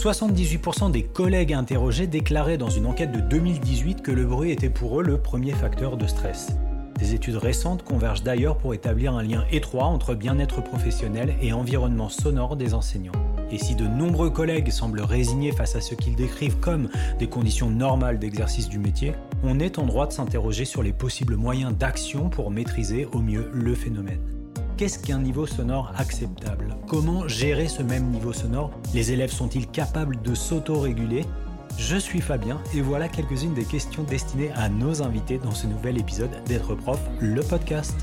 78% des collègues interrogés déclaraient dans une enquête de 2018 que le bruit était pour eux le premier facteur de stress. Des études récentes convergent d'ailleurs pour établir un lien étroit entre bien-être professionnel et environnement sonore des enseignants. Et si de nombreux collègues semblent résignés face à ce qu'ils décrivent comme des conditions normales d'exercice du métier, on est en droit de s'interroger sur les possibles moyens d'action pour maîtriser au mieux le phénomène. Qu'est-ce qu'un niveau sonore acceptable? Comment gérer ce même niveau sonore? Les élèves sont-ils capables de s'auto-réguler? Je suis Fabien et voilà quelques-unes des questions destinées à nos invités dans ce nouvel épisode d'être prof, le podcast.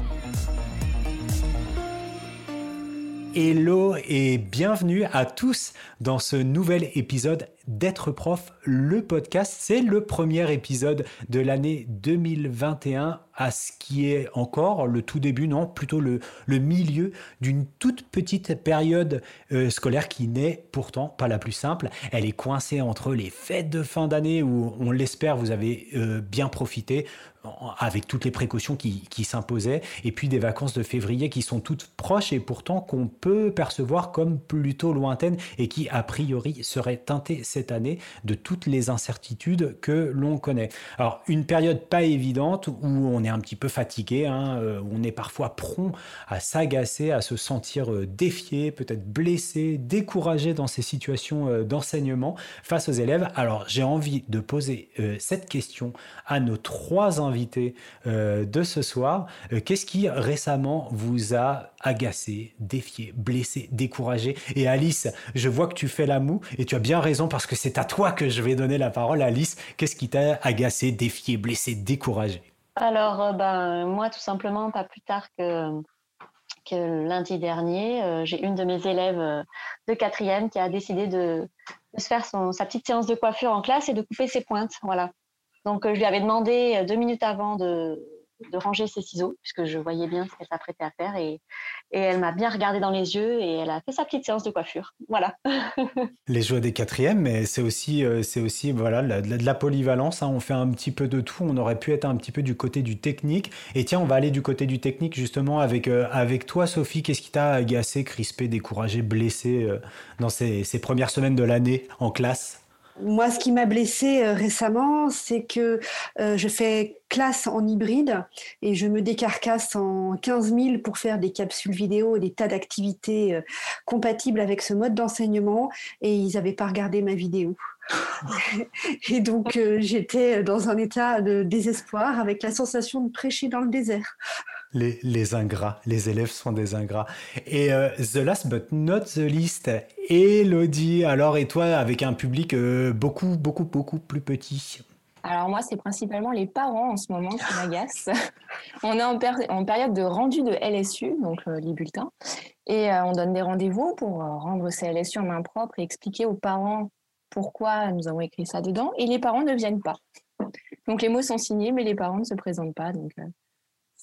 Hello et bienvenue à tous dans ce nouvel épisode d'être prof, le podcast. C'est le premier épisode de l'année 2021 à ce qui est encore le tout début, non, plutôt le, le milieu d'une toute petite période euh, scolaire qui n'est pourtant pas la plus simple. Elle est coincée entre les fêtes de fin d'année où on l'espère vous avez euh, bien profité avec toutes les précautions qui, qui s'imposaient, et puis des vacances de février qui sont toutes proches et pourtant qu'on peut percevoir comme plutôt lointaines et qui a priori seraient teintées cette année de toutes les incertitudes que l'on connaît. Alors une période pas évidente où on est un petit peu fatigué, hein, euh, on est parfois prompt à s'agacer, à se sentir euh, défié, peut-être blessé, découragé dans ces situations euh, d'enseignement face aux élèves. Alors j'ai envie de poser cette question à nos trois invités de ce soir. Qu'est-ce qui récemment vous a agacé, défié, blessé, découragé? Et Alice, je vois que tu fais la moue et tu as bien raison parce que c'est à toi que je vais donner la parole. Alice, qu'est-ce qui t'a agacé, défié, blessé, découragé? Alors, euh, ben, moi, tout simplement, pas plus tard que, lundi dernier, euh, j'ai une de mes élèves euh, de quatrième qui a décidé de, se faire sa petite séance de coiffure en classe et de couper ses pointes. Voilà. Donc, je lui avais demandé deux minutes avant de, de ranger ses ciseaux, puisque je voyais bien ce qu'elle s'apprêtait à faire. Et, elle m'a bien regardé dans les yeux et elle a fait sa petite séance de coiffure. Voilà. les joies des quatrièmes, mais c'est aussi, euh, c'est aussi voilà, de la, polyvalence. Hein. On fait un petit peu de tout. On aurait pu être un petit peu du côté du technique. Et tiens, on va aller du côté du technique justement avec, euh, toi, Sophie. Qu'est-ce qui t'a agacé, crispé, découragé, blessé euh, dans ces premières semaines de l'année en classe? Moi, ce qui m'a blessée euh, récemment, c'est que euh, je fais classe en hybride et je me décarcasse en 15 000 pour faire des capsules vidéo et des tas d'activités euh, compatibles avec ce mode d'enseignement et ils n'avaient pas regardé ma vidéo. et donc, j'étais dans un état de désespoir avec la sensation de prêcher dans le désert les, ingrats, les élèves sont des ingrats. Et euh, the last but not the least, Elodie, alors et toi avec un public euh, beaucoup, beaucoup, beaucoup plus petit? Alors moi, c'est principalement les parents en ce moment qui m'agacent. on est en, période de rendu de LSU, donc euh, les bulletins, et on donne des rendez-vous pour rendre ces LSU en main propre et expliquer aux parents pourquoi nous avons écrit ça dedans, et les parents ne viennent pas. Donc les mots sont signés, mais les parents ne se présentent pas,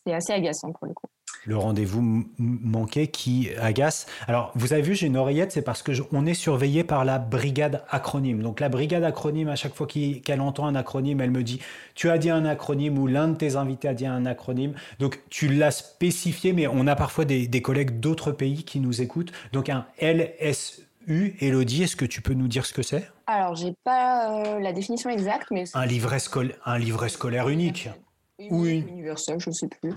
c'est assez agaçant pour le coup. Le rendez-vous manqué qui agace. Alors, vous avez vu, j'ai une oreillette, c'est parce que on est surveillé par la brigade acronyme. Donc, la brigade acronyme, à chaque fois qu'elle entend un acronyme, elle me dit Tu as dit un acronyme ou l'un de tes invités a dit un acronyme. Donc, tu l'as spécifié, mais on a parfois des, collègues d'autres pays qui nous écoutent. Donc, un LSU, Elodie, est-ce que tu peux nous dire ce que c'est? Alors, j'ai pas euh, la définition exacte, mais. Un livret, un livret scolaire unique. Oui, universel, je ne sais plus.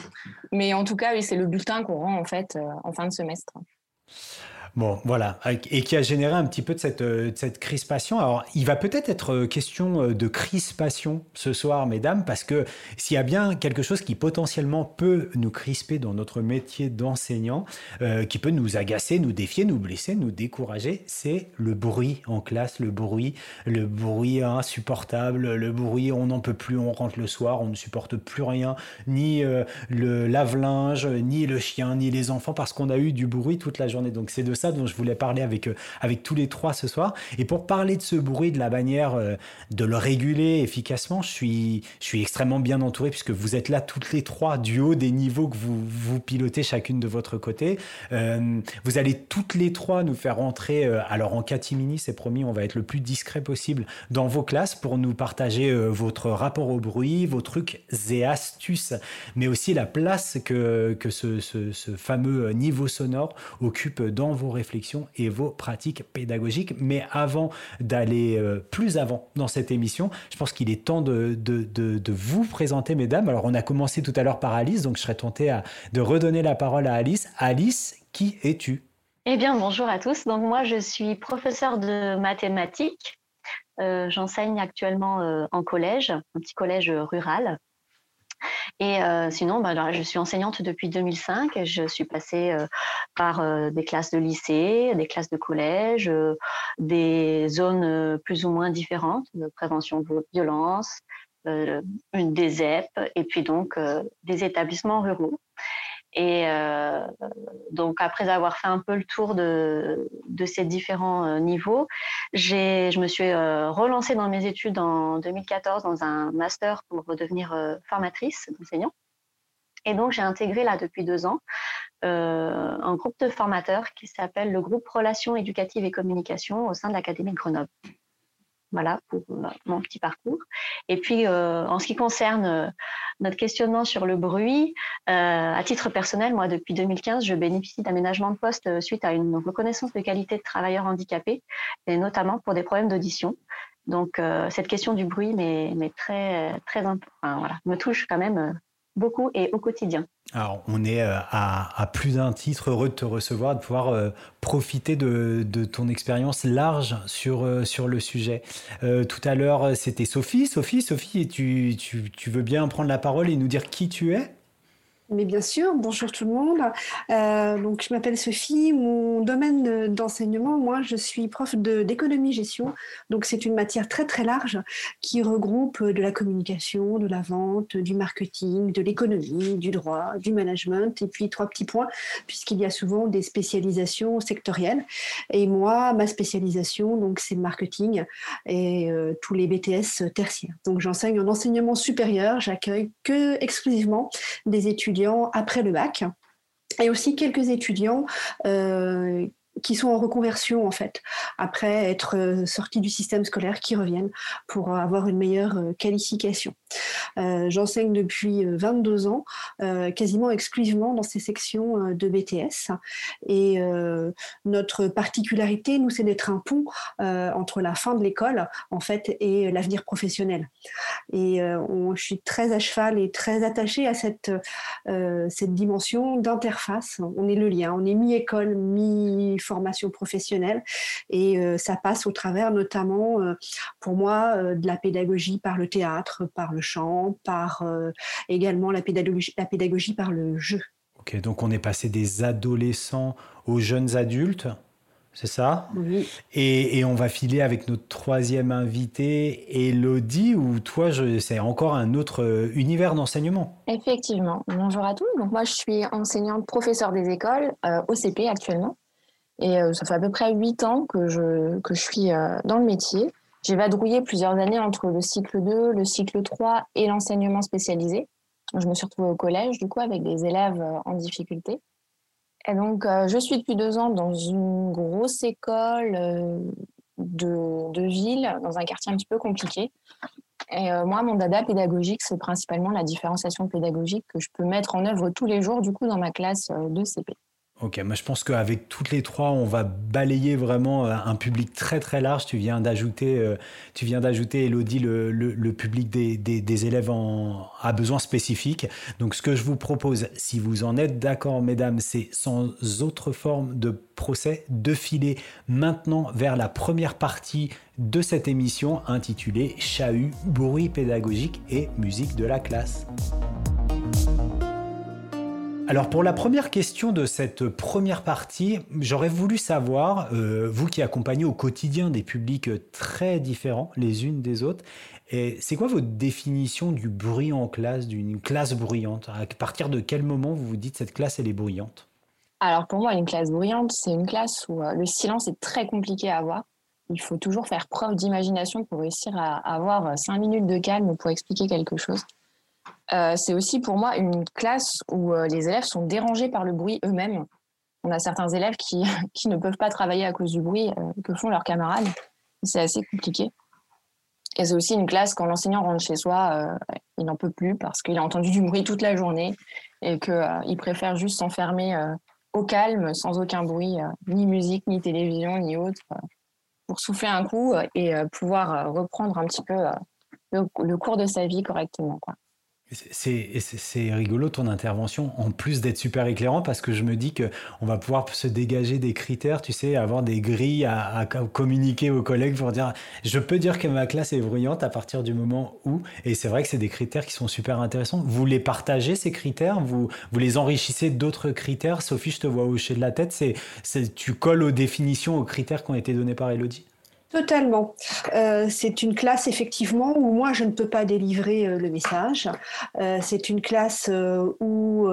Mais en tout cas, oui, c'est le bulletin qu'on rend en fait euh, en fin de semestre. Bon, voilà, et qui a généré un petit peu de cette, euh, crispation. Alors, il va peut-être être euh, question euh, de crispation ce soir, mesdames, parce que s'il y a bien quelque chose qui potentiellement peut nous crisper dans notre métier d'enseignant, qui peut nous agacer, nous défier, nous blesser, nous décourager, c'est le bruit en classe, le bruit, le bruit insupportable, le bruit, on n'en peut plus, on rentre le soir, on ne supporte plus rien, ni le lave-linge, ni le chien, ni les enfants, parce qu'on a eu du bruit toute la journée. Donc, c'est de ça dont je voulais parler avec, euh, avec tous les trois ce soir. Et pour parler de ce bruit, de la manière euh, de le réguler efficacement, je suis, je suis extrêmement bien entouré puisque vous êtes là toutes les trois du haut des niveaux que vous, vous pilotez chacune de votre côté. Euh, vous allez toutes les trois nous faire rentrer, alors en catimini, c'est promis, on va être le plus discret possible dans vos classes pour nous partager votre rapport au bruit, vos trucs et astuces, mais aussi la place que, que ce, ce, ce fameux niveau sonore occupe dans vos réflexions et vos pratiques pédagogiques. Mais avant d'aller euh, plus avant dans cette émission, je pense qu'il est temps de, de, de, vous présenter, mesdames. Alors, on a commencé tout à l'heure par Alice, donc je serais tenté de redonner la parole à Alice. Alice, qui es-tu? Eh bien, bonjour à tous. Donc, moi, je suis professeure de mathématiques. Euh, j'enseigne actuellement euh, en collège, un petit collège rural. Et euh, sinon, bah, je suis enseignante depuis 2005. Je suis passée par des classes de lycée, des classes de collège, des zones plus ou moins différentes de prévention de violence, une des EP, et puis donc des établissements ruraux. Et euh, donc, après avoir fait un peu le tour de, ces différents euh, niveaux, je me suis euh, relancée dans mes études en 2014 dans un master pour devenir formatrice d'enseignant. Et donc, j'ai intégré là depuis deux ans un groupe de formateurs qui s'appelle le groupe Relations éducatives et communication au sein de l'Académie de Grenoble. Voilà pour euh, mon petit parcours. Et puis, euh, en ce qui concerne euh, notre questionnement sur le bruit, à titre personnel, moi, depuis 2015, je bénéficie d'aménagement de poste suite à une reconnaissance de qualité de travailleurs handicapés, et notamment pour des problèmes d'audition. Donc, cette question du bruit mais, très, très, voilà, me touche quand même beaucoup et au quotidien. Alors, on est euh, à, plus d'un titre heureux de te recevoir, de pouvoir euh, profiter de, ton expérience large sur, euh, sur le sujet. tout à l'heure, c'était Sophie. Sophie, Sophie, tu, tu veux bien prendre la parole et nous dire qui tu es? Mais bien sûr, bonjour tout le monde. Euh, donc, je m'appelle Sophie. Mon domaine d'enseignement, moi, je suis prof d'économie-gestion. Donc, c'est une matière très, très large qui regroupe de la communication, de la vente, du marketing, de l'économie, du droit, du management. Et puis, trois petits points, puisqu'il y a souvent des spécialisations sectorielles. Et moi, ma spécialisation, donc, c'est le marketing et euh, tous les BTS tertiaires. Donc, j'enseigne en enseignement supérieur. J'accueille que exclusivement des après le bac. Et aussi quelques étudiants euh, qui sont en reconversion en fait, après être euh, sortis du système scolaire, qui reviennent pour avoir une meilleure euh, qualification. Euh, j'enseigne depuis 22 ans, quasiment exclusivement dans ces sections de BTS. Et notre particularité, nous, c'est d'être un pont entre la fin de l'école, en fait, et l'avenir professionnel. Et je suis très à cheval et très attachée à cette, cette dimension d'interface. On est le lien, on est mi-école, mi formation professionnelle. Et euh, ça passe au travers notamment, euh, pour moi, euh, de la pédagogie par le théâtre, par le chant, par également la pédagogie, la pédagogie par le jeu. Ok, donc on est passé des adolescents aux jeunes adultes. C'est ça? Oui. Et, et, on va filer avec notre troisième invité, Elodie, où toi, c'est encore un autre univers d'enseignement? Effectivement. Bonjour à tous. Donc moi, je suis enseignante professeur des écoles au CP actuellement. Et euh, ça fait à peu près huit ans que je, que je suis euh, dans le métier. J'ai vadrouillé plusieurs années entre le cycle 2, le cycle 3 et l'enseignement spécialisé. Je me suis retrouvée au collège, du coup, avec des élèves euh, en difficulté. Et donc, je suis depuis deux ans dans une grosse école de, de ville, dans un quartier un petit peu compliqué. Et moi, mon dada pédagogique, c'est principalement la différenciation pédagogique que je peux mettre en œuvre tous les jours, du coup, dans ma classe de CP. Ok, moi je pense qu'avec toutes les trois, on va balayer vraiment euh, un public très très large. Tu viens d'ajouter, euh, tu viens d'ajouter, Elodie, le, le, public des, des, élèves en, à besoins spécifiques. Donc ce que je vous propose, si vous en êtes d'accord, mesdames, c'est sans autre forme de procès, de filer maintenant vers la première partie de cette émission intitulée Chahut, bruit pédagogique et musique de la classe. Alors pour la première question de cette première partie, j'aurais voulu savoir, euh, vous qui accompagnez au quotidien des publics très différents les unes des autres, c'est quoi votre définition du bruit en classe, d'une classe bruyante? À partir de quel moment vous vous dites cette classe elle est bruyante? Alors pour moi une classe bruyante c'est une classe où euh, le silence est très compliqué à avoir. Il faut toujours faire preuve d'imagination pour réussir à avoir euh, cinq minutes de calme pour expliquer quelque chose. Euh, c'est aussi pour moi une classe où euh, les élèves sont dérangés par le bruit eux-mêmes. On a certains élèves qui, qui, ne peuvent pas travailler à cause du bruit euh, que font leurs camarades. C'est assez compliqué. Et c'est aussi une classe quand l'enseignant rentre chez soi, il n'en peut plus parce qu'il a entendu du bruit toute la journée et qu'il préfère juste s'enfermer au calme, sans aucun bruit, ni musique, ni télévision, ni autre, pour souffler un coup et pouvoir reprendre un petit peu le, cours de sa vie correctement. C'est rigolo ton intervention, en plus d'être super éclairant, parce que je me dis qu'on va pouvoir se dégager des critères, tu sais, avoir des grilles à, communiquer aux collègues pour dire je peux dire que ma classe est bruyante à partir du moment où, et c'est vrai que c'est des critères qui sont super intéressants. Vous les partagez, ces critères? Vous, vous les enrichissez d'autres critères? Sophie, je te vois hocher de la tête, c'est tu colles aux définitions, aux critères qui ont été donnés par Elodie? Totalement. Euh, c'est une classe effectivement où moi je ne peux pas délivrer euh, le message. Euh, c'est une classe où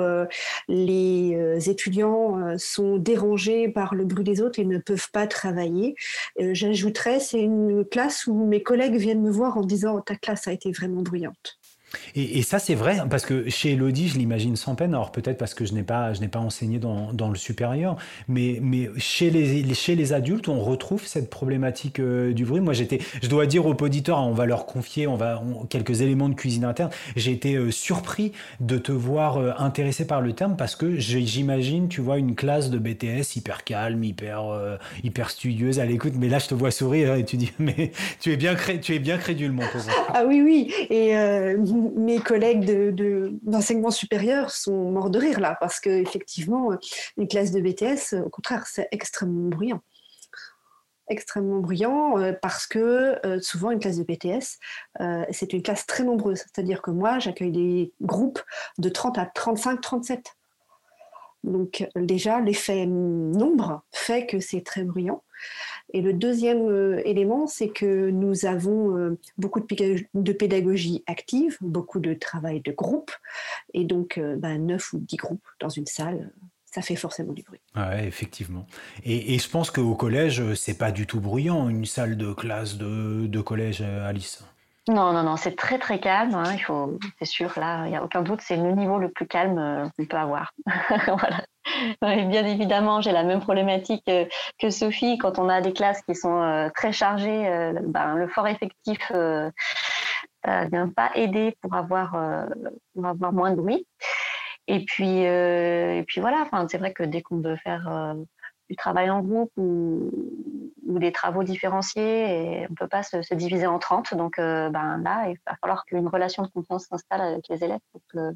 les étudiants sont dérangés par le bruit des autres et ne peuvent pas travailler. J'ajouterais, c'est une classe où mes collègues viennent me voir en disant ta classe a été vraiment bruyante. Et, ça, c'est vrai, parce que chez Elodie, je l'imagine sans peine, alors peut-être parce que je n'ai pas, pas enseigné dans, dans, le supérieur, mais, mais chez, les, chez les adultes, on retrouve cette problématique euh, du bruit. Moi, j'étais, je dois dire aux auditeurs, on va leur confier on va, quelques éléments de cuisine interne. J'ai été euh, surpris de te voir euh, intéressé par le terme parce que j'imagine, tu vois, une classe de BTS hyper calme, hyper, hyper studieuse à l'écoute, mais là, je te vois sourire et tu dis, mais tu es bien, tu es bien crédule, mon pauvre. Ah oui, oui, et mes collègues d'enseignement de, supérieur sont morts de rire là, parce qu'effectivement, une classe de BTS, au contraire, c'est extrêmement bruyant. Extrêmement bruyant euh, parce que euh, souvent une classe de BTS, euh, c'est une classe très nombreuse. C'est-à-dire que moi, j'accueille des groupes de 30 à 35, 37. Donc déjà, l'effet nombre fait que c'est très bruyant. Et le deuxième euh, élément, c'est que nous avons euh, beaucoup de pédagogie active, beaucoup de travail de groupe, et donc euh, bah, neuf ou dix groupes dans une salle, ça fait forcément du bruit. Oui, effectivement. Et, je pense qu'au collège, c'est pas du tout bruyant, une salle de classe de, de collège, Alice. Non, non, non, c'est très très calme. Hein, il faut, c'est sûr, là, il n'y a aucun doute, c'est le niveau le plus calme qu'on peut avoir. voilà bien évidemment, j'ai la même problématique que Sophie. Quand on a des classes qui sont euh, très chargées, euh, ben, le fort effectif ne euh, vient pas aider pour avoir, avoir moins de bruit. Et puis, et puis voilà, c'est vrai que dès qu'on veut faire du travail en groupe ou, des travaux différenciés et on ne peut pas se, diviser en 30. Donc ben, là, il va falloir qu'une relation de confiance s'installe avec les élèves pour que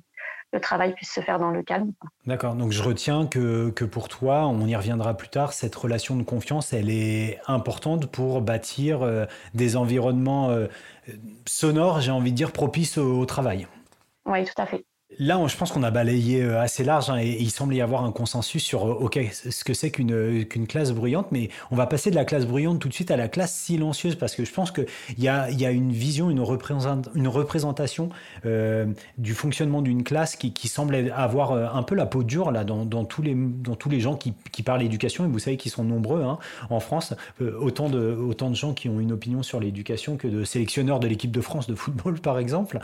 le travail puisse se faire dans le calme. D'accord, donc je retiens que, que, pour toi, on y reviendra plus tard, cette relation de confiance, elle est importante pour bâtir euh, des environnements euh, sonores, j'ai envie de dire, propices au travail. Oui, tout à fait. Là, je pense qu'on a balayé euh, assez large hein, et il semble y avoir un consensus sur euh, ce que c'est qu'une euh, qu'une classe bruyante, mais on va passer de la classe bruyante tout de suite à la classe silencieuse parce que je pense qu'il y a, une vision, une, représentation du fonctionnement d'une classe qui, qui, semble avoir un peu la peau dure là dans, tous les dans tous les gens qui, qui parlent éducation et vous savez qu'ils sont nombreux hein, en France, autant de autant de gens qui ont une opinion sur l'éducation que de sélectionneurs de l'équipe de France de football par exemple.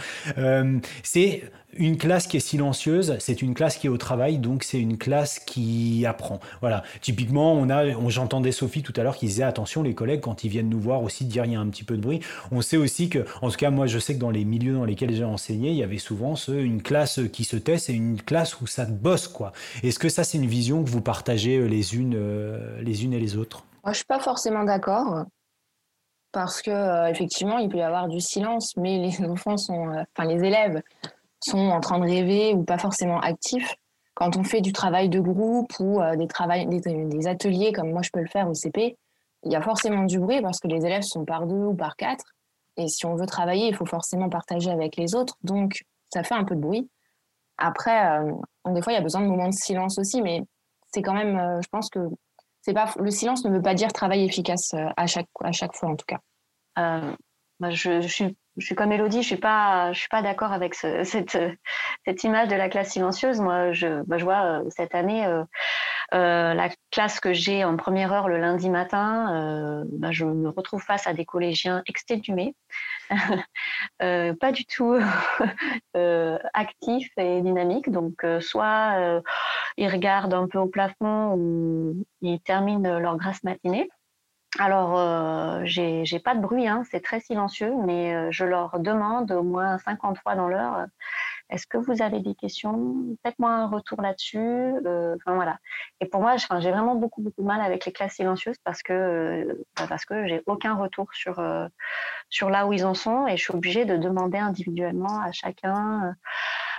c'est une classe qui est silencieuse, c'est une classe qui est au travail, donc c'est une classe qui apprend. Voilà. Typiquement, on a, j'entendais Sophie tout à l'heure qui disait attention, les collègues quand ils viennent nous voir aussi dire il y a un petit peu de bruit. On sait aussi que, en tout cas, moi je sais que dans les milieux dans lesquels j'ai enseigné, il y avait souvent ce, une classe qui se tait, c'est une classe où ça bosse quoi. Est-ce que ça c'est une vision que vous partagez euh, les unes, euh, les unes et les autres? Moi, je suis pas forcément d'accord parce que euh, effectivement, il peut y avoir du silence, mais les enfants sont, enfin les élèves sont en train de rêver ou pas forcément actifs. Quand on fait du travail de groupe ou euh, des, des, ateliers comme moi je peux le faire au CP, il y a forcément du bruit parce que les élèves sont par deux ou par quatre. Et si on veut travailler, il faut forcément partager avec les autres. Donc, ça fait un peu de bruit. Après, euh, des fois, il y a besoin de moments de silence aussi, mais c'est quand même, euh, je pense que c'est pas, le silence ne veut pas dire travail efficace à, chaque, à chaque fois, en tout cas. Je, suis je suis comme Elodie, je suis pas, je suis pas d'accord avec ce, cette, cette image de la classe silencieuse. Moi, je, bah, je vois euh, cette année euh, euh, la classe que j'ai en première heure le lundi matin, euh, bah, je me retrouve face à des collégiens exténués, euh, pas du tout actifs et dynamiques. Donc, soit ils regardent un peu au plafond ou ils terminent leur grasse matinée. Alors, euh, j'ai pas de bruit, hein, c'est très silencieux, mais euh, je leur demande au moins 50 fois dans l'heure Est-ce que vous avez des questions? Faites-moi un retour là-dessus. Euh, enfin voilà. Et pour moi, j'ai vraiment beaucoup beaucoup de mal avec les classes silencieuses parce que bah, parce que j'ai aucun retour sur sur là où ils en sont et je suis obligée de demander individuellement à chacun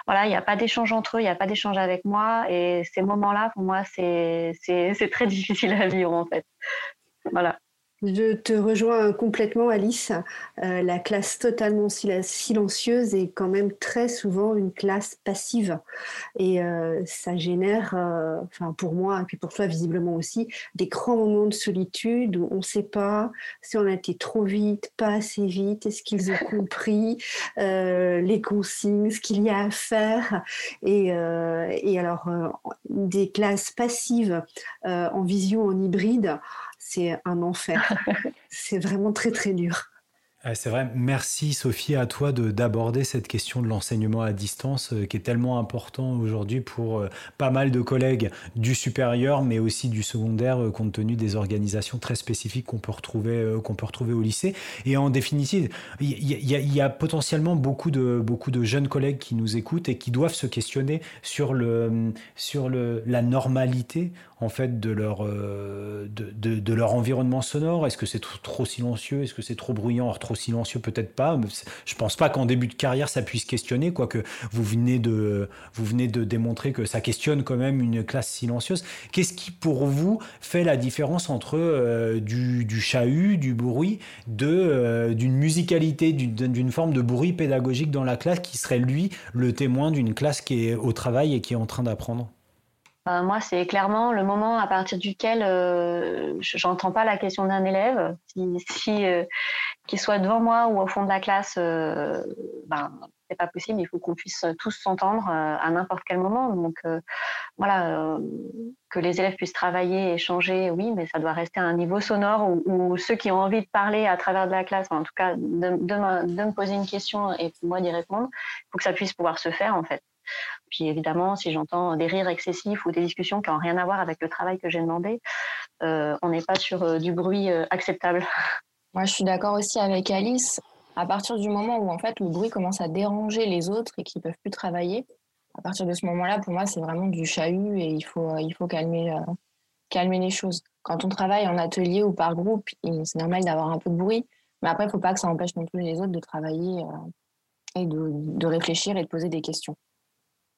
voilà, il n'y a pas d'échange entre eux, il n'y a pas d'échange avec moi. Et ces moments-là, pour moi, c'est très difficile à vivre, en fait. Voilà. Je te rejoins complètement, Alice. Euh, la classe totalement silencieuse est quand même très souvent une classe passive. Et euh, ça génère, euh, pour moi, et puis pour toi visiblement aussi, des grands moments de solitude où on ne sait pas si on a été trop vite, pas assez vite, est-ce qu'ils ont compris les consignes, ce qu'il y a à faire. Et, et alors, des classes passives en vision, en hybride, c'est un enfer. c'est vraiment très très dur. C'est vrai. Merci Sophie à toi d'aborder cette question de l'enseignement à distance euh, qui est tellement important aujourd'hui pour euh, pas mal de collègues du supérieur mais aussi du secondaire euh, compte tenu des organisations très spécifiques qu'on peut retrouver qu'on peut retrouver au lycée. Et en définitive, il y, a potentiellement beaucoup de beaucoup de jeunes collègues qui nous écoutent et qui doivent se questionner sur le sur le la normalité en fait de leur, de, leur environnement sonore Est-ce que c'est trop, silencieux? Est-ce que c'est trop bruyant? Silencieux, peut-être pas. Je pense pas qu'en début de carrière, ça puisse questionner, quoique vous venez, de, vous venez de démontrer que ça questionne quand même une classe silencieuse. Qu'est-ce qui, pour vous, fait la différence entre euh, du, du, chahut, du bruit, de, euh, d'une musicalité, d'une forme de bruit pédagogique dans la classe qui serait, lui, le témoin d'une classe qui est au travail et qui est en train d'apprendre? Euh, moi, c'est clairement le moment à partir duquel euh, j'entends pas la question d'un élève. Si, euh, qu'il soit devant moi ou au fond de la classe, ben c'est pas possible. Il faut qu'on puisse tous s'entendre à n'importe quel moment. Donc voilà, que les élèves puissent travailler, échanger, oui, mais ça doit rester à un niveau sonore où, ceux qui ont envie de parler à travers de la classe, en tout cas de me poser une question et moi d'y répondre, il faut que ça puisse pouvoir se faire en fait. Puis évidemment, si j'entends des rires excessifs ou des discussions qui n'ont rien à voir avec le travail que j'ai demandé, euh, on n'est pas sur euh, du bruit euh, acceptable. Moi, je suis d'accord aussi avec Alice. À partir du moment où en fait le bruit commence à déranger les autres et qu'ils peuvent plus travailler, à partir de ce moment-là, pour moi, c'est vraiment du chahut et il faut, il faut calmer, calmer les choses. Quand on travaille en atelier ou par groupe, c'est normal d'avoir un peu de bruit, mais après, il ne faut pas que ça empêche non plus les autres de travailler et de, de réfléchir et de poser des questions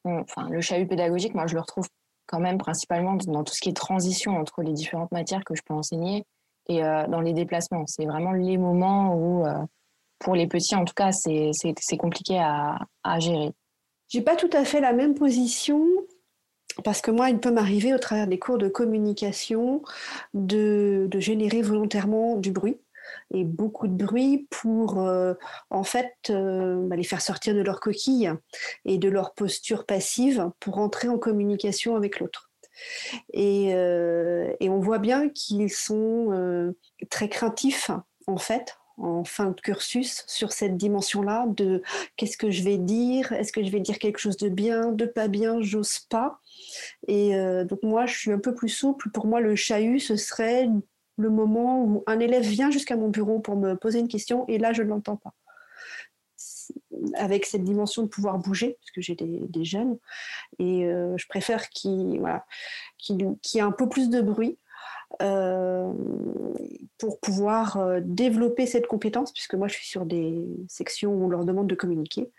enfin, le chahut pédagogique, moi, je le retrouve quand même principalement dans tout ce qui est transition entre les différentes matières que je peux enseigner et euh, dans les déplacements. C'est vraiment les moments où, euh, pour les petits, en tout cas, c'est compliqué à, à gérer. J'ai pas tout à fait la même position parce que moi, il peut m'arriver au travers des cours de communication de, de générer volontairement du bruit et beaucoup de bruit pour euh, en fait euh, bah, les faire sortir de leur coquille et de leur posture passive pour entrer en communication avec l'autre. Et, euh, on voit bien qu'ils sont très craintifs en fait en fin de cursus sur cette dimension-là de qu'est-ce que je vais dire, est-ce que je vais dire quelque chose de bien, de pas bien, j'ose pas. Et donc moi, je suis un peu plus souple. Pour moi, le chahut, ce serait le moment où un élève vient jusqu'à mon bureau pour me poser une question et là, je ne l'entends pas. Avec cette dimension de pouvoir bouger, parce que j'ai des, jeunes, et euh, je préfère qu'il y ait un peu plus de bruit euh, pour pouvoir euh, développer cette compétence, puisque moi, je suis sur des sections où on leur demande de communiquer.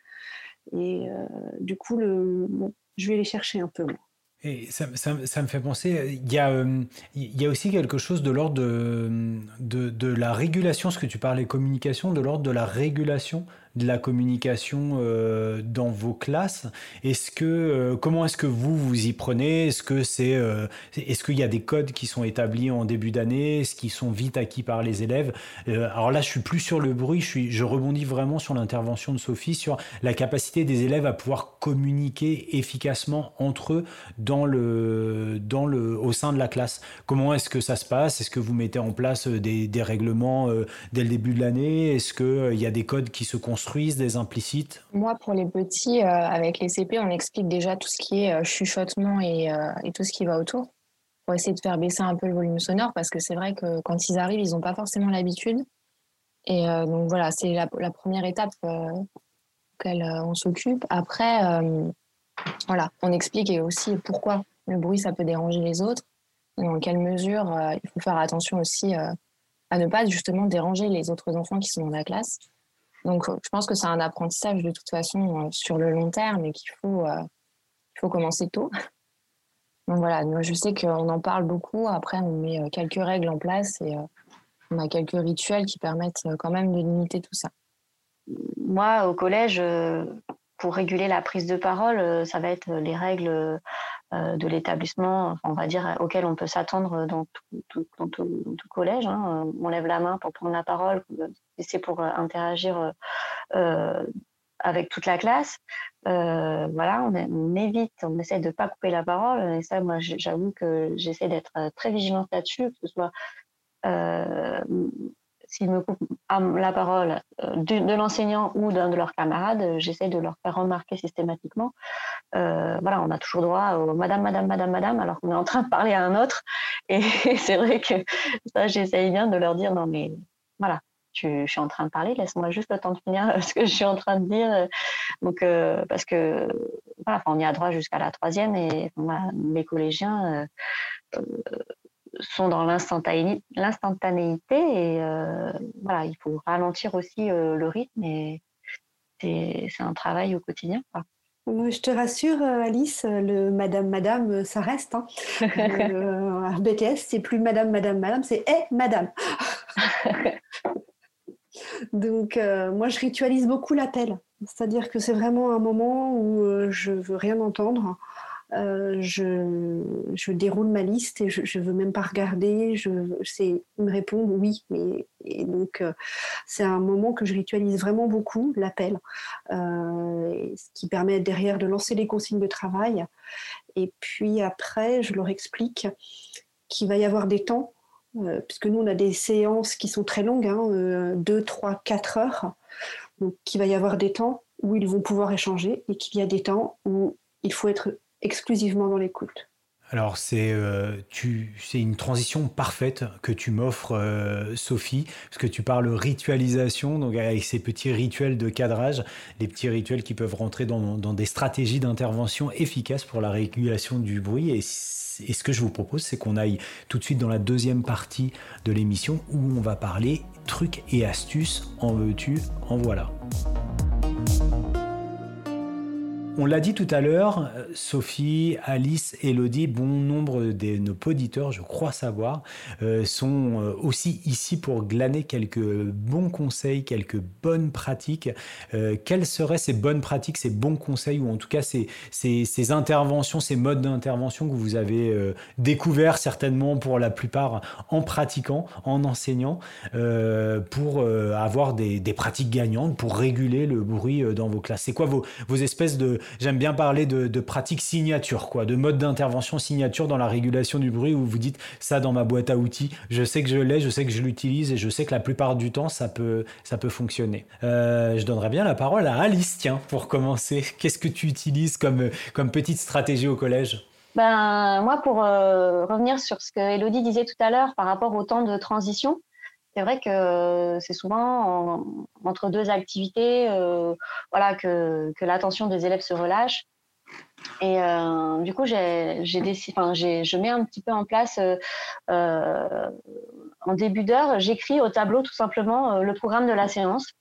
Et du coup, je vais les chercher un peu, moi. Et ça, me fait penser, il y, a, euh, il y a aussi quelque chose de l'ordre de, la régulation, ce que tu parlais communication, de l'ordre de la régulation de la communication euh, dans vos classes. Est-ce que euh, comment est-ce que vous vous y prenez? Est-ce que c'est euh, est-ce qu'il y a des codes qui sont établis en début d'année? Est-ce qu'ils sont vite acquis par les élèves? Alors là, je suis plus sur le bruit. Je suis je rebondis vraiment sur l'intervention de Sophie sur la capacité des élèves à pouvoir communiquer efficacement entre eux dans le dans le au sein de la classe. Comment est-ce que ça se passe? Est-ce que vous mettez en place des, des règlements dès le début de l'année? Est-ce que il y a des codes qui se construisent des implicites Moi, pour les petits, euh, avec les CP, on explique déjà tout ce qui est euh, chuchotement et, euh, et, tout ce qui va autour pour essayer de faire baisser un peu le volume sonore parce que c'est vrai que quand ils arrivent, ils n'ont pas forcément l'habitude. Et donc voilà, c'est la, première étape auquel on s'occupe. Après, voilà, on explique aussi pourquoi le bruit, ça peut déranger les autres, dans quelle mesure il faut faire attention aussi à ne pas justement déranger les autres enfants qui sont dans la classe. Donc, je pense que c'est un apprentissage de toute façon sur le long terme et qu'il faut, il faut commencer tôt. Donc voilà, moi je sais qu'on en parle beaucoup. Après, on met euh, quelques règles en place et euh, on a quelques rituels qui permettent euh, quand même de limiter tout ça. Moi, au collège, pour réguler la prise de parole, ça va être les règles de l'établissement, on va dire, auxquelles on peut s'attendre dans tout, collège. Hein. On lève la main pour prendre la parole, c'est pour interagir avec toute la classe. Euh, voilà, on, évite, on essaie de ne pas couper la parole. Et ça, moi, j'avoue que j'essaie d'être euh, très vigilante là-dessus, que ce soit euh, s'ils me coupent la parole de, l'enseignant ou d'un de leurs camarades, j'essaie de leur faire remarquer systématiquement. voilà, on a toujours droit au madame, madame, madame, madame, alors qu'on est en train de parler à un autre. Et c'est vrai que ça, j'essaye bien de leur dire non, mais voilà, je, suis en train de parler, laisse-moi juste le temps de finir ce que je suis en train de dire. Donc, euh, parce que voilà, on y a droit jusqu'à la troisième et mes collégiens euh, euh, sont dans l'instantanéité et voilà, il faut ralentir aussi le rythme et c'est un travail au quotidien. Je te rassure, Alice, le Madame, Madame, ça reste. Hein. BTS, c'est plus Madame, Madame, Madame, c'est Eh, Madame. Donc, euh, moi, je ritualise beaucoup l'appel. C'est-à-dire que c'est vraiment un moment où euh, je veux rien entendre. Euh, je, déroule ma liste et je ne veux même pas regarder. Je, ils me répondent oui. Mais, donc, c'est un moment que je ritualise vraiment beaucoup, l'appel. ce qui permet derrière de lancer les consignes de travail. Et puis après, je leur explique qu'il va y avoir des temps euh, puisque nous, on a des séances qui sont très longues, 2, 3, 4 heures. Donc, il va y avoir des temps où ils vont pouvoir échanger et qu'il y a des temps où il faut être exclusivement dans l'écoute. Alors c'est euh, c'est une transition parfaite que tu m'offres euh, Sophie parce que tu parles ritualisation donc avec ces petits rituels de cadrage, les petits rituels qui peuvent rentrer dans, dans des stratégies d'intervention efficaces pour la régulation du bruit et et ce que je vous propose, c'est qu'on aille tout de suite dans la deuxième partie de l'émission où on va parler trucs et astuces. En veux-tu, en voilà. On l'a dit tout à l'heure, Sophie, Alice, Elodie, bon nombre de nos auditeurs, je crois savoir, euh, sont euh, aussi ici pour glaner quelques bons conseils, quelques bonnes pratiques. Euh, quelles seraient ces bonnes pratiques, ces bons conseils, ou en tout cas ces, ces, interventions, ces modes d'intervention que vous avez découverts certainement pour la plupart en pratiquant, en enseignant, pour avoir des, pratiques gagnantes, pour réguler le bruit dans vos classes? C'est quoi vos, vos espèces de j'aime bien parler de, pratiques signature, quoi, de mode d'intervention signature dans la régulation du bruit où vous dites ça dans ma boîte à outils, je sais que je l'ai, je sais que je l'utilise et je sais que la plupart du temps ça peut, ça peut fonctionner. Euh, je donnerais bien la parole à Alice, tiens, pour commencer. Qu'est-ce que tu utilises comme, comme petite stratégie au collège? Ben, moi, pour euh, revenir sur ce que Elodie disait tout à l'heure par rapport au temps de transition, c'est vrai que c'est souvent entre deux activités euh, voilà, que, l'attention des élèves se relâche. Et euh, du coup, j'ai, je mets un petit peu en place, euh, en début d'heure, j'écris au tableau tout simplement le programme de la séance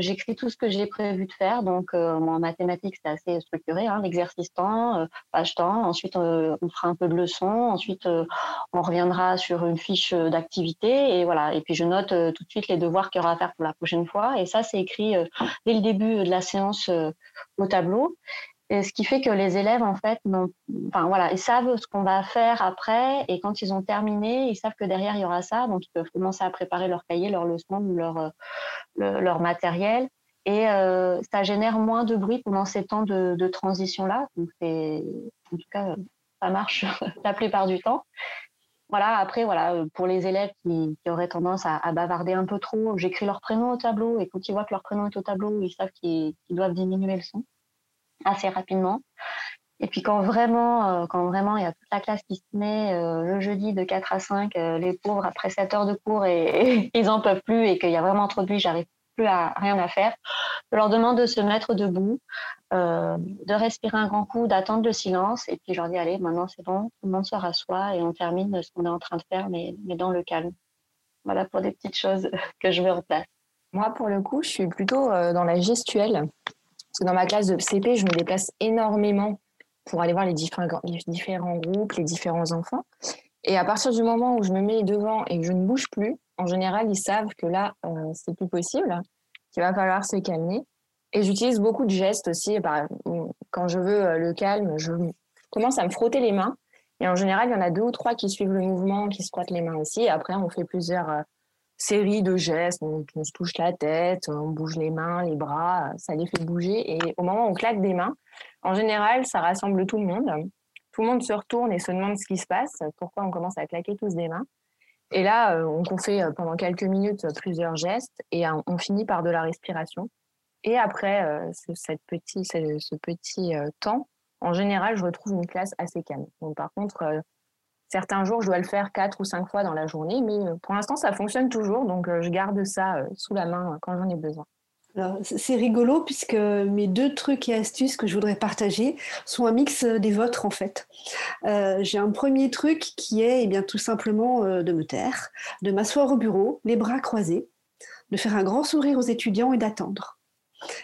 j'écris tout ce que j'ai prévu de faire. Donc, euh, en mathématiques, c'est assez structuré. Hein, L'exercice temps, euh, page temps. Ensuite, euh, on fera un peu de leçons. Ensuite, on reviendra sur une fiche d'activité. Et voilà. Et puis, je note tout de suite les devoirs qu'il y aura à faire pour la prochaine fois. Et ça, c'est écrit dès le début de la séance au tableau. Et ce qui fait que les élèves, en fait, enfin, voilà, ils savent ce qu'on va faire après. Et quand ils ont terminé, ils savent que derrière, il y aura ça. Donc, ils peuvent commencer à préparer leur cahier, leur leçon ou leur, leur matériel. Et euh, ça génère moins de bruit pendant ces temps de, transition-là. Donc, en tout cas, ça marche la plupart du temps. Voilà, après, voilà, pour les élèves qui, auraient tendance à, bavarder un peu trop, j'écris leur prénom au tableau et quand ils voient que leur prénom est au tableau, ils savent qu'ils doivent diminuer le son assez rapidement. Et puis quand vraiment, euh, quand vraiment il y a toute la classe qui se met euh, le jeudi de 4 à 5, euh, les pauvres après 7 heures de cours et, ils en peuvent plus et qu'il y a vraiment trop de bruit, j'arrive plus à, rien à faire, je leur demande de se mettre debout, de respirer un grand coup, d'attendre le silence. Et puis je leur dis, allez, maintenant c'est bon, tout le monde se rassoit et on termine ce qu'on est en train de faire, mais, mais dans le calme. Voilà pour des petites choses que je mets en place. Moi, pour le coup, je suis plutôt dans la gestuelle. Parce que dans ma classe de CP, je me déplace énormément pour aller voir les différents, groupes, les différents enfants. Et à partir du moment où je me mets devant et que je ne bouge plus, en général, ils savent que là, euh, c'est plus possible, qu'il va falloir se calmer. Et j'utilise beaucoup de gestes aussi. Quand je veux euh, le calme, je commence à me frotter les mains. Et en général, il y en a deux ou trois qui suivent le mouvement, qui se frottent les mains aussi. Et après, on fait plusieurs euh, séries de gestes. On, se touche la tête, on bouge les mains, les bras. Ça les fait bouger. Et au moment où on claque des mains, en général, ça rassemble tout le monde. Tout le monde se retourne et se demande ce qui se passe, pourquoi on commence à claquer tous des mains. Et là, euh, on fait euh, pendant quelques minutes plusieurs gestes et on finit par de la respiration. Et après euh, ce, cette petit, ce, petit temps, en général, je retrouve une classe assez calme. Donc, par contre, certains jours, je dois le faire quatre ou cinq fois dans la journée, mais pour l'instant, ça fonctionne toujours. Donc, je garde ça sous la main quand j'en ai besoin. C'est rigolo puisque mes deux trucs et astuces que je voudrais partager sont un mix des vôtres en fait. Euh, j'ai un premier truc qui est eh bien, tout simplement euh, de me taire, de m'asseoir au bureau, les bras croisés, de faire un grand sourire aux étudiants et d'attendre.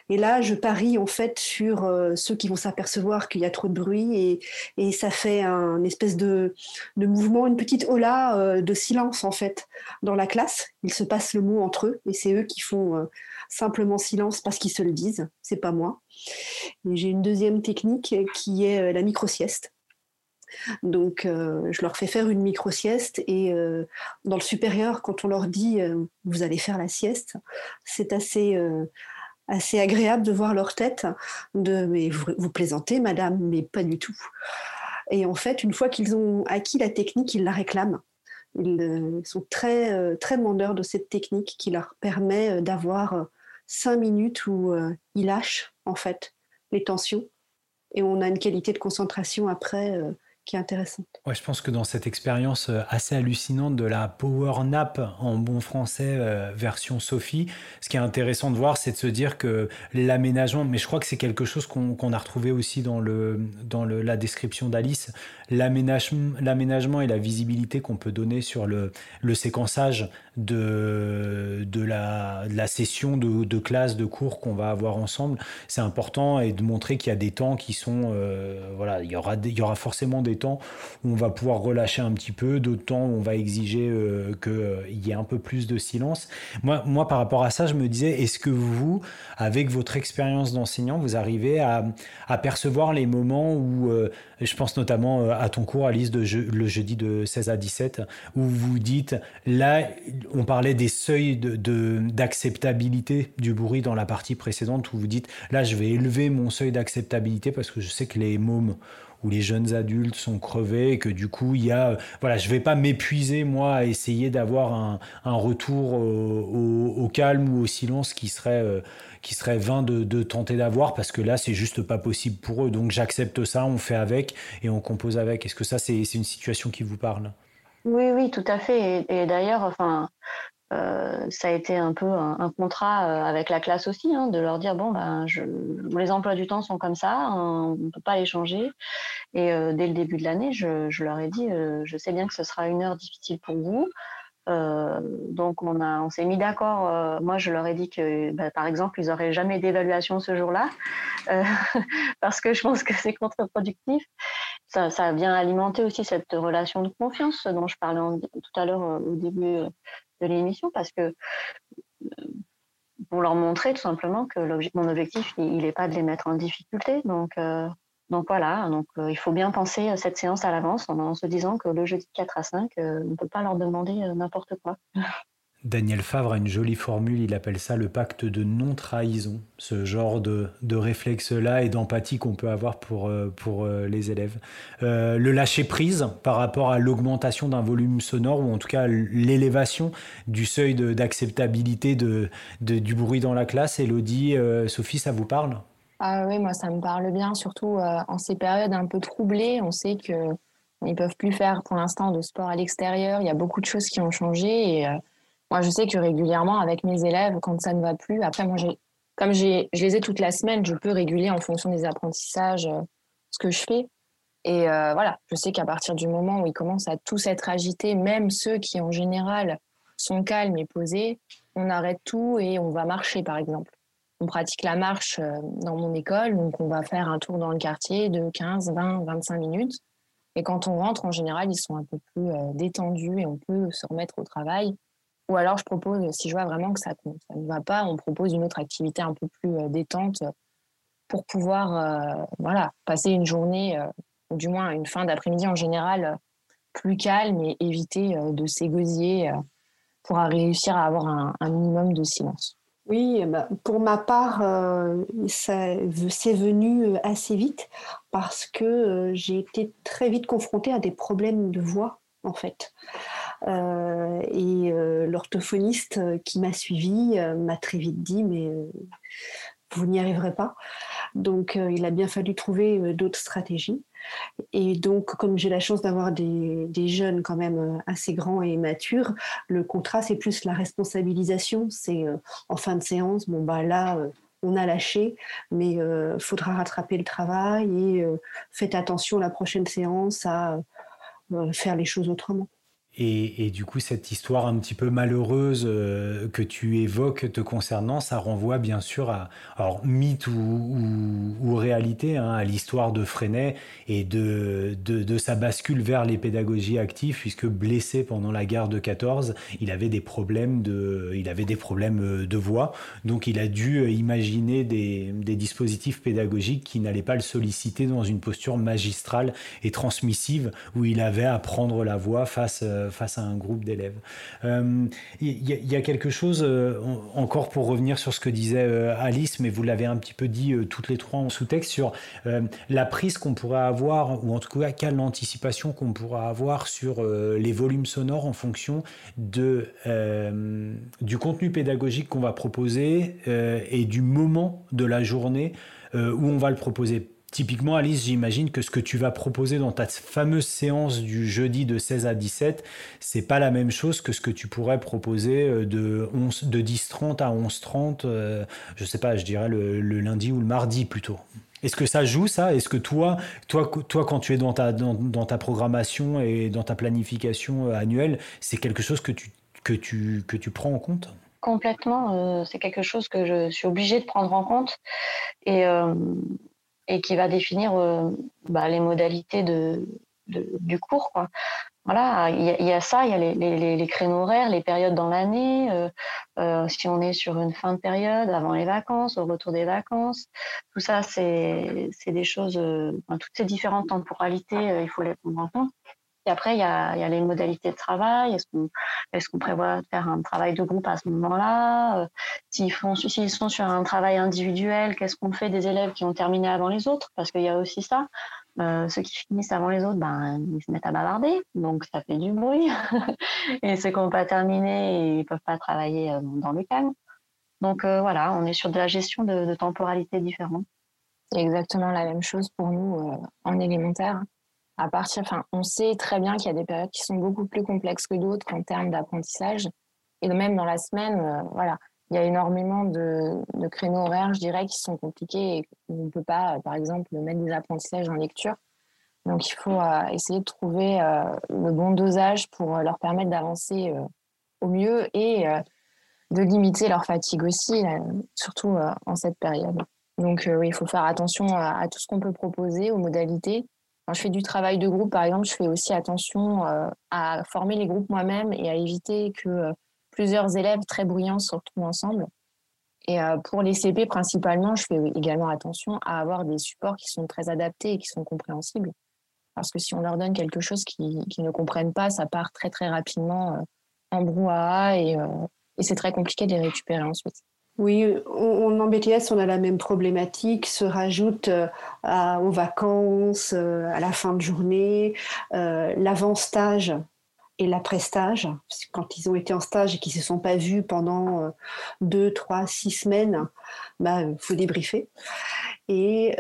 Et là, je parie en fait sur euh, ceux qui vont s'apercevoir qu'il y a trop de bruit et, ça fait un espèce de, de, mouvement, une petite hola euh, de silence en fait dans la classe. Ils se passent le mot entre eux et c'est eux qui font euh, simplement silence parce qu'ils se le disent, c'est pas moi. J'ai une deuxième technique qui est la micro-sieste. Donc, je leur fais faire une micro-sieste et dans le supérieur, quand on leur dit vous allez faire la sieste, c'est assez assez agréable de voir leur tête de mais vous, vous plaisantez madame mais pas du tout. Et en fait une fois qu'ils ont acquis la technique ils la réclament. Ils euh, sont très euh, très demandeurs de cette technique qui leur permet euh, d'avoir cinq minutes où ils lâchent en fait les tensions. Et on a une qualité de concentration après qui est intéressante. Ouais, je pense que dans cette expérience euh, assez hallucinante de la power nap en bon français euh, version Sophie, ce qui est intéressant de voir, c'est de se dire que l'aménagement, mais je crois que c'est quelque chose qu'on a retrouvé aussi dans, le, dans la description d'Alice, l'aménagement et la visibilité qu'on peut donner sur le, le séquençage de, de, la, la session de, de, classe, de cours qu'on va avoir ensemble, c'est important et de montrer qu'il y a des temps qui sont, euh, voilà, il y, aura, il y aura forcément des temps où on va pouvoir relâcher un petit peu, d'autres temps où on va exiger euh, qu'il euh, y ait un peu plus de silence. Moi, moi, par rapport à ça, je me disais, est-ce que vous, avec votre expérience d'enseignant, vous arrivez à, à, percevoir les moments où, je pense notamment à ton cours, Alice, de le jeudi de 16 à 17, où vous dites, là, on parlait des seuils d'acceptabilité de, du bruit dans la partie précédente, où vous dites, là, je vais élever mon seuil d'acceptabilité parce que je sais que les mômes où les jeunes adultes sont crevés et que du coup il y a voilà je vais pas m'épuiser moi à essayer d'avoir un, un, retour au, au, calme ou au silence qui serait euh, qui serait vain de, de tenter d'avoir parce que là c'est juste pas possible pour eux. Donc j'accepte ça on fait avec et on compose avec. Est-ce que ça c'est une situation qui vous parle? Oui, oui, tout à fait. Et, d'ailleurs, enfin, euh, ça a été un peu un, contrat euh, avec la classe aussi, hein, de leur dire bon ben les emplois du temps sont comme ça, on ne peut pas les changer. Et euh, dès le début de l'année, je, je, leur ai dit je sais bien que ce sera une heure difficile pour vous. Donc on s'est mis d'accord. moi je leur ai dit que bah, par exemple ils auraient jamais d'évaluation ce jour-là parce que je pense que c'est contre-productif. Ça, ça vient alimenter aussi cette relation de confiance dont je parlais tout à l'heure au début de l'émission parce que euh, pour leur montrer tout simplement que mon objectif, il n'est pas de les mettre en difficulté. Donc, euh, donc voilà, donc, euh, il faut bien penser cette séance à l'avance en, se disant que le jeudi 4 à 5, on ne peut pas leur demander n'importe quoi. Daniel Favre a une jolie formule, il appelle ça le pacte de non-trahison, ce genre de, de réflexe-là et d'empathie qu'on peut avoir pour, euh, pour euh, les élèves. Euh, le lâcher-prise par rapport à l'augmentation d'un volume sonore, ou en tout cas l'élévation du seuil d'acceptabilité de, du bruit dans la classe. Elodie, Sophie, ça vous parle? Ah oui, moi ça me parle bien, surtout en ces périodes un peu troublées. On sait qu'ils ne peuvent plus faire pour l'instant de sport à l'extérieur, il y a beaucoup de choses qui ont changé et Moi, je sais que régulièrement, avec mes élèves, quand ça ne va plus, après, moi, comme je les ai toute la semaine, je peux réguler en fonction des apprentissages ce que je fais. Et voilà, je sais qu'à partir du moment où ils commencent à tous être agités, même ceux qui en général sont calmes et posés, on arrête tout et on va marcher par exemple. On pratique la marche dans mon école, donc on va faire un tour dans le quartier de 15, 20, 25 minutes. Et quand on rentre, en général, ils sont un peu plus détendus et on peut se remettre au travail. Ou alors, je propose, si je vois vraiment que ça, ne va pas, on propose une autre activité un peu plus détente pour pouvoir voilà, passer une journée ou du moins une fin d'après-midi en général, euh, plus calme et éviter euh, de s'égosier euh, pour réussir à avoir un, minimum de silence. Oui, eh ben, pour ma part, c'est venu assez vite parce que j'ai été très vite confrontée à des problèmes de voix, en fait. Et l'orthophoniste qui m'a suivie m'a très vite dit, mais vous n'y arriverez pas. Donc, il a bien fallu trouver d'autres stratégies. Et donc, comme j'ai la chance d'avoir des, jeunes quand même euh, assez grands et matures, le contrat, c'est plus la responsabilisation. C'est euh, en fin de séance, bon, bah là, euh, on a lâché, mais il faudra rattraper le travail et faites attention la prochaine séance à faire les choses autrement. Et, du coup, cette histoire un petit peu malheureuse euh, que tu évoques te concernant, ça renvoie bien sûr à alors, mythe ou, réalité, hein, à l'histoire de Freinet et de, de, sa bascule vers les pédagogies actives, puisque blessé pendant la guerre de 14, il avait des problèmes de, il avait des problèmes euh, de voix. Donc, il a dû euh, imaginer des, des dispositifs pédagogiques qui n'allaient pas le solliciter dans une posture magistrale et transmissive où il avait à prendre la voix face face à un groupe d'élèves. Il euh, y, a quelque chose, euh, encore pour revenir sur ce que disait euh, Alice, mais vous l'avez un petit peu dit toutes les trois en sous-texte, sur la prise qu'on pourrait avoir, ou en tout cas quelle anticipation qu'on pourrait avoir sur les volumes sonores en fonction de, du contenu pédagogique qu'on va proposer et du moment de la journée où on va le proposer Typiquement, Alice, j'imagine que ce que tu vas proposer dans ta fameuse séance du jeudi de 16 à 17, c'est pas la même chose que ce que tu pourrais proposer euh, de, 11, de 10h30 à 11h30, euh, je sais pas, je dirais le, lundi ou le mardi plutôt. Est-ce que ça joue ça? Est-ce que toi, toi, toi, quand tu es dans ta, dans, ta programmation et dans ta planification euh, annuelle, c'est quelque chose que tu, que, tu, que tu prends en compte? Complètement, c'est quelque chose que je suis obligée de prendre en compte. Et et qui va définir euh, bah, les modalités de, du cours. Quoi. Voilà, il y, a ça, il y a les, les, les, créneaux horaires, les périodes dans l'année. Euh, euh, si on est sur une fin de période, avant les vacances, au retour des vacances, tout ça, c'est des choses. toutes ces différentes temporalités, il faut les prendre en compte. Et après, il y a, les modalités de travail. Est-ce qu'on prévoit de faire un travail de groupe à ce moment-là euh, S'ils sont sur un travail individuel, qu'est-ce qu'on fait des élèves qui ont terminé avant les autres? Parce qu'il y a aussi ça. Euh, ceux qui finissent avant les autres, ben, ils se mettent à bavarder, donc ça fait du bruit. et ceux qui n'ont pas terminé, ils ne peuvent pas travailler euh, dans le calme. Donc voilà, on est sur de la gestion de, de temporalités différentes. C'est exactement la même chose pour nous en élémentaire à partir, enfin, on sait très bien qu'il y a des périodes qui sont beaucoup plus complexes que d'autres en termes d'apprentissage. Et même dans la semaine, euh, voilà, il y a énormément de, créneaux horaires, je dirais, qui sont compliqués et on ne peut pas, par exemple, mettre des apprentissages en lecture. Donc, il faut euh, essayer de trouver euh, le bon dosage pour leur permettre d'avancer au mieux et de limiter leur fatigue aussi, surtout en cette période. Donc, oui, il faut faire attention à tout ce qu'on peut proposer, aux modalités, quand je fais du travail de groupe, par exemple, je fais aussi attention euh, à former les groupes moi-même et à éviter que euh, plusieurs élèves très bruyants se retrouvent ensemble. Et euh, pour les CP, principalement, je fais également attention à avoir des supports qui sont très adaptés et qui sont compréhensibles. Parce que si on leur donne quelque chose qu'ils ne comprennent pas, ça part très très rapidement en brouhaha et, et c'est très compliqué de les récupérer ensuite. Oui, on, en BTS, on a la même problématique, se rajoute euh, aux vacances, euh, à la fin de journée, euh, l'avant-stage et l'après-stage. Quand ils ont été en stage et qu'ils ne se sont pas vus pendant deux, trois, six semaines, il bah, faut débriefer. Et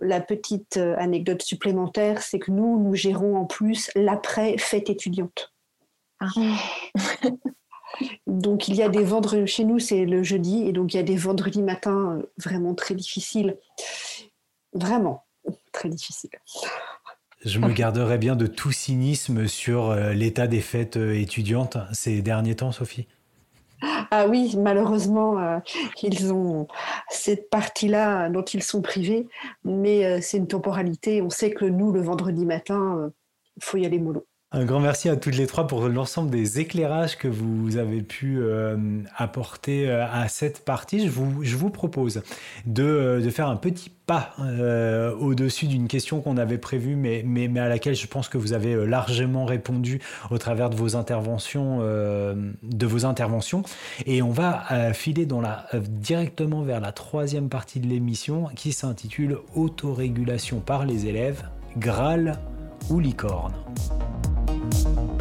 la petite anecdote supplémentaire, c'est que nous, nous gérons en plus l'après-fête étudiante. Ah. Donc il y a des vendredis, chez nous c'est le jeudi, et donc il y a des vendredis matins vraiment très difficiles. Vraiment très difficiles. Je me garderai bien de tout cynisme sur l'état des fêtes étudiantes ces derniers temps, Sophie. Ah oui, malheureusement, euh, ils ont cette partie-là dont ils sont privés, mais euh, c'est une temporalité. On sait que nous, le vendredi matin, il euh, faut y aller mollo. Un grand merci à toutes les trois pour l'ensemble des éclairages que vous avez pu euh, apporter euh, à cette partie. Je vous, propose de, euh, de, faire un petit pas au-dessus d'une question qu'on avait prévue, mais, à laquelle je pense que vous avez largement répondu au travers de vos interventions. de vos interventions. Et on va filer directement vers la troisième partie de l'émission qui s'intitule Autorégulation par les élèves, Graal ou licorne. you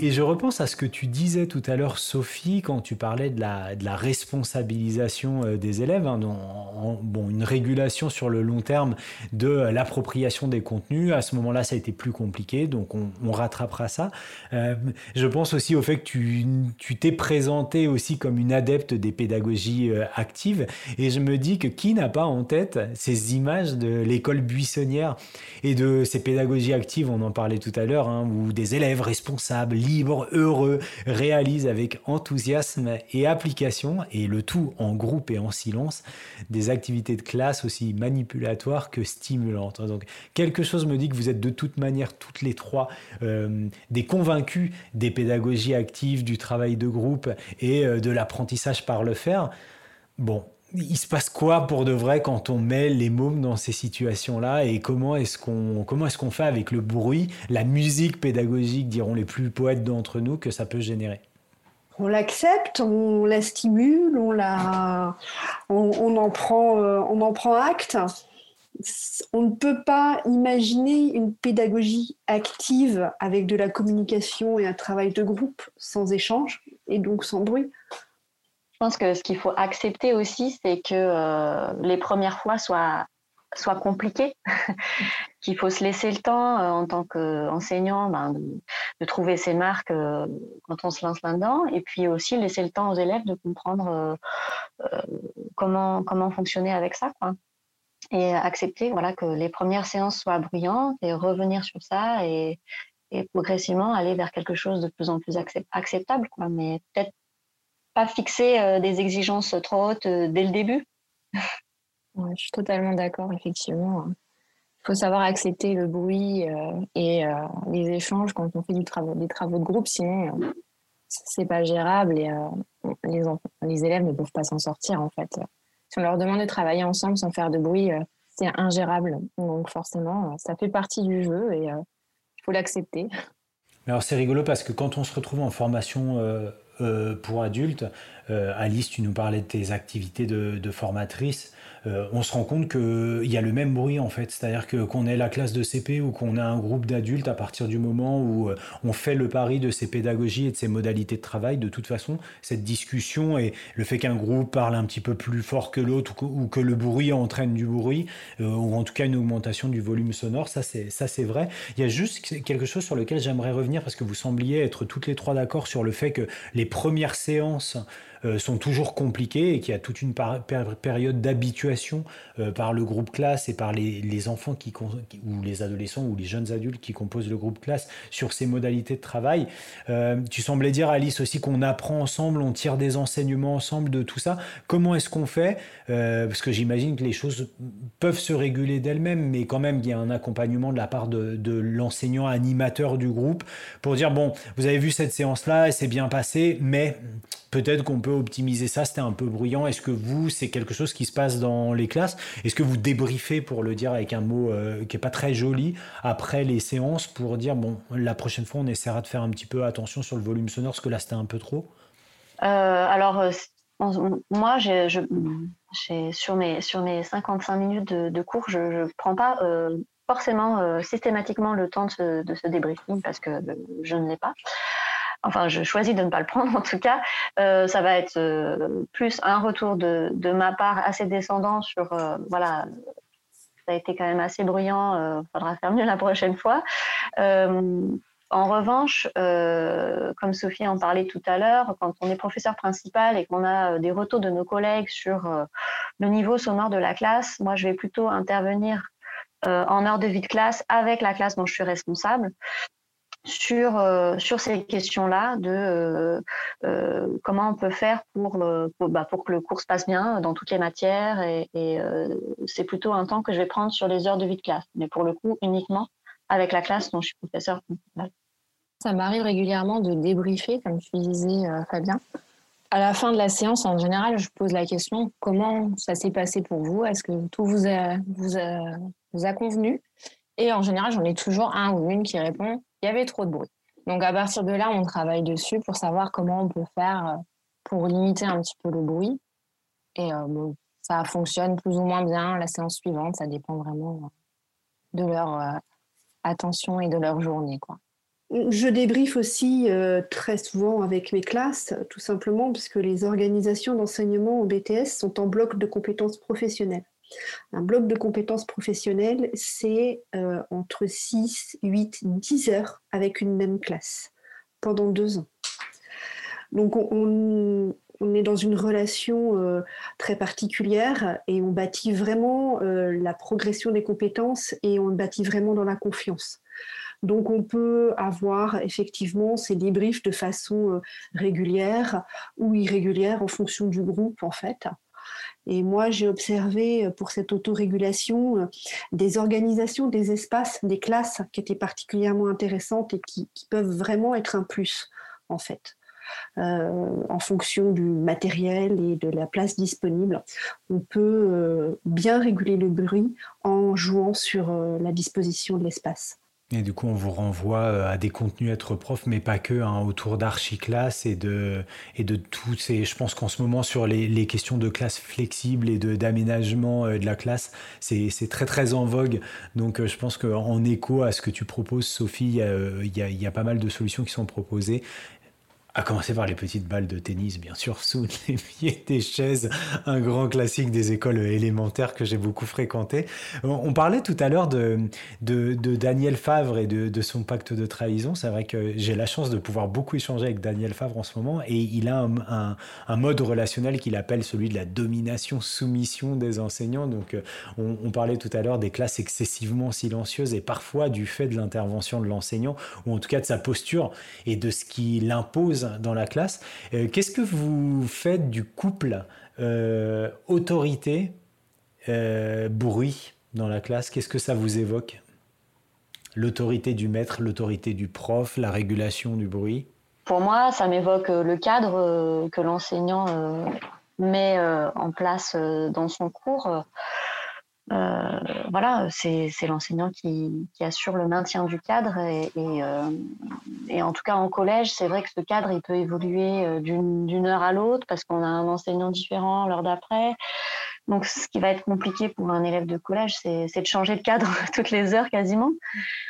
Et je repense à ce que tu disais tout à l'heure, Sophie, quand tu parlais de la, responsabilisation euh, des élèves, hein, une régulation sur le long terme de l'appropriation des contenus. À ce moment-là, ça a été plus compliqué, donc on, rattrapera ça. Euh, je pense aussi au fait que tu t'es présenté aussi comme une adepte des pédagogies euh, actives, et je me dis que qui n'a pas en tête ces images de l'école buissonnière et de ces pédagogies actives, on en parlait tout à l'heure, hein, où des élèves responsables, libre, heureux, réalise avec enthousiasme et application, et le tout en groupe et en silence, des activités de classe aussi manipulatoires que stimulantes. Donc quelque chose me dit que vous êtes de toute manière toutes les trois euh, des convaincus des pédagogies actives, du travail de groupe et euh, de l'apprentissage par le faire. Bon, il se passe quoi pour de vrai quand on met les mômes dans ces situations-là et comment est-ce qu'on est-ce fait avec le bruit, la musique pédagogique, diront les plus poètes d'entre nous, que ça peut générer? On l'accepte, on la stimule, on, la, on, en prend, euh, on en prend acte. On ne peut pas imaginer une pédagogie active avec de la communication et un travail de groupe sans échange et donc sans bruit. Je pense que ce qu'il faut accepter aussi, c'est que euh, les premières fois soient, compliquées, qu'il faut se laisser le temps euh, en tant qu'enseignant ben, de, trouver ses marques euh, quand on se lance là-dedans, et puis aussi laisser le temps aux élèves de comprendre comment, fonctionner avec ça. Et accepter voilà, que les premières séances soient bruyantes et revenir sur ça et, et progressivement aller vers quelque chose de plus en plus acceptable. Quoi. Mais peut-être fixer euh, des exigences trop hautes euh, dès le début. je suis totalement d'accord, effectivement. Il faut savoir accepter le bruit euh, et les échanges quand on fait du travail, des travaux de groupe, sinon c'est pas gérable et les, les élèves ne peuvent pas s'en sortir en fait. Si on leur demande de travailler ensemble sans faire de bruit, c'est ingérable. Donc forcément, ça fait partie du jeu et il faut l'accepter. Alors c'est rigolo parce que quand on se retrouve en formation euh, pour adultes. Euh, Alice, tu nous parlais de tes activités de formatrice. Euh, on se rend compte qu'il y a le même bruit en fait. C'est-à-dire que qu'on ait la classe de CP ou qu'on ait un groupe d'adultes, à partir du moment où euh, on fait le pari de ces pédagogies et de ces modalités de travail, de toute façon, cette discussion et le fait qu'un groupe parle un petit peu plus fort que l'autre ou, que le bruit entraîne du bruit, euh, ou en tout cas une augmentation du volume sonore, ça c'est, ça c'est vrai. Il y a juste quelque chose sur lequel j'aimerais revenir parce que vous sembliez être toutes les trois d'accord sur le fait que les premières séances euh, sont toujours compliquées et qu'il y a toute une période d'habituation euh, par le groupe classe et par les, enfants qui, ou les adolescents ou les jeunes adultes qui composent le groupe classe sur ces modalités de travail. Euh, tu semblais dire, Alice, aussi qu'on apprend ensemble, on tire des enseignements ensemble de tout ça. Comment est-ce qu'on fait? Parce que j'imagine que les choses peuvent se réguler d'elles-mêmes, mais quand même, il y a un accompagnement de la part de, de l'enseignant animateur du groupe pour dire, bon, vous avez vu cette séance-là, elle s'est bien passée, mais peut-être qu'on peut optimiser ça, c'était un peu bruyant. Est-ce que vous, c'est quelque chose qui se passe dans les classes? Est-ce que vous débriefez, pour le dire avec un mot euh, qui n'est pas très joli, après les séances pour dire, bon, la prochaine fois, on essaiera de faire un petit peu attention sur le volume sonore, parce que là, c'était un peu trop? Euh, Alors, euh, moi, je, sur, mes, sur mes 55 minutes de, cours, je ne prends pas forcément systématiquement le temps de ce, de ce débriefing, parce que je ne l'ai pas enfin je choisis de ne pas le prendre en tout cas, euh, ça va être euh, plus un retour de, ma part assez descendant sur, euh, voilà, ça a été quand même assez bruyant, il faudra faire mieux la prochaine fois. En revanche, comme Sophie en parlait tout à l'heure, quand on est professeur principal et qu'on a des retours de nos collègues sur le niveau sonore de la classe, moi, je vais plutôt intervenir en heure de vie de classe avec la classe dont je suis responsable sur, sur ces questions-là de comment on peut faire pour, bah, pour, que le cours se passe bien dans toutes les matières. Et, c'est plutôt un temps que je vais prendre sur les heures de vie de classe, mais pour le coup uniquement avec la classe dont je suis professeur Ça m'arrive régulièrement de débriefer, comme tu disais, euh, Fabien. À la fin de la séance, en général, je pose la question comment ça s'est passé pour vous? Est-ce que tout vous a convenu? Et en général, j'en ai toujours un ou une qui répond il y avait trop de bruit. Donc à partir de là, on travaille dessus pour savoir comment on peut faire euh, pour limiter un petit peu le bruit. Et euh, ça fonctionne plus ou moins bien la séance suivante, ça dépend vraiment de leur attention et de leur journée. Quoi. Je débriefe aussi euh, très souvent avec mes classes, tout simplement parce que les organisations d'enseignement au BTS sont en bloc de compétences professionnelles. Un bloc de compétences professionnelles, c'est euh, entre 6, 8, 10 heures avec une même classe pendant deux ans. Donc on, est dans une relation euh, très particulière et on bâtit vraiment euh, la progression des compétences et on bâtit vraiment dans la confiance. Donc on peut avoir effectivement ces débriefs de façon régulière ou irrégulière en fonction du groupe en fait. Et moi, j'ai observé pour cette autorégulation des organisations, des espaces, des classes qui étaient particulièrement intéressantes et qui peuvent vraiment être un plus en fait. Euh, en fonction du matériel et de la place disponible. On peut euh, bien réguler le bruit en jouant sur euh, la disposition de l'espace. Et du coup, on vous renvoie à des contenus être prof, mais pas que, hein, autour d'archiclasse et de, et de tous ces. Je pense qu'en ce moment, sur les, questions de classe flexible et d'aménagement de, la classe, c'est très, très en vogue. Donc, je pense qu'en écho à ce que tu proposes, Sophie, il y, a, pas mal de solutions qui sont proposées. À commencer par les petites balles de tennis, bien sûr, sous les pieds des chaises, un grand classique des écoles élémentaires que j'ai beaucoup fréquenté. On parlait tout à l'heure de, Daniel Favre et de, son pacte de trahison. C'est vrai que j'ai la chance de pouvoir beaucoup échanger avec Daniel Favre en ce moment et il a un, mode relationnel qu'il appelle celui de la domination-soumission des enseignants. Donc, euh, on, parlait tout à l'heure des classes excessivement silencieuses et parfois du fait de l'intervention de l'enseignant ou en tout cas de sa posture et de ce qu'il impose dans la classe. Euh, qu'est-ce que vous faites du couple euh, autorité euh, bruit dans la classe? Qu'est-ce que ça vous évoque? L'autorité du maître, l'autorité du prof, la régulation du bruit? Pour moi, ça m'évoque le cadre que l'enseignant met en place dans son cours. Euh, voilà, c'est l'enseignant qui, assure le maintien du cadre et, euh, et, en tout cas en collège, c'est vrai que ce cadre il peut évoluer euh, d'une heure à l'autre parce qu'on a un enseignant différent l'heure d'après. Donc, ce qui va être compliqué pour un élève de collège, c'est de changer de cadre toutes les heures quasiment.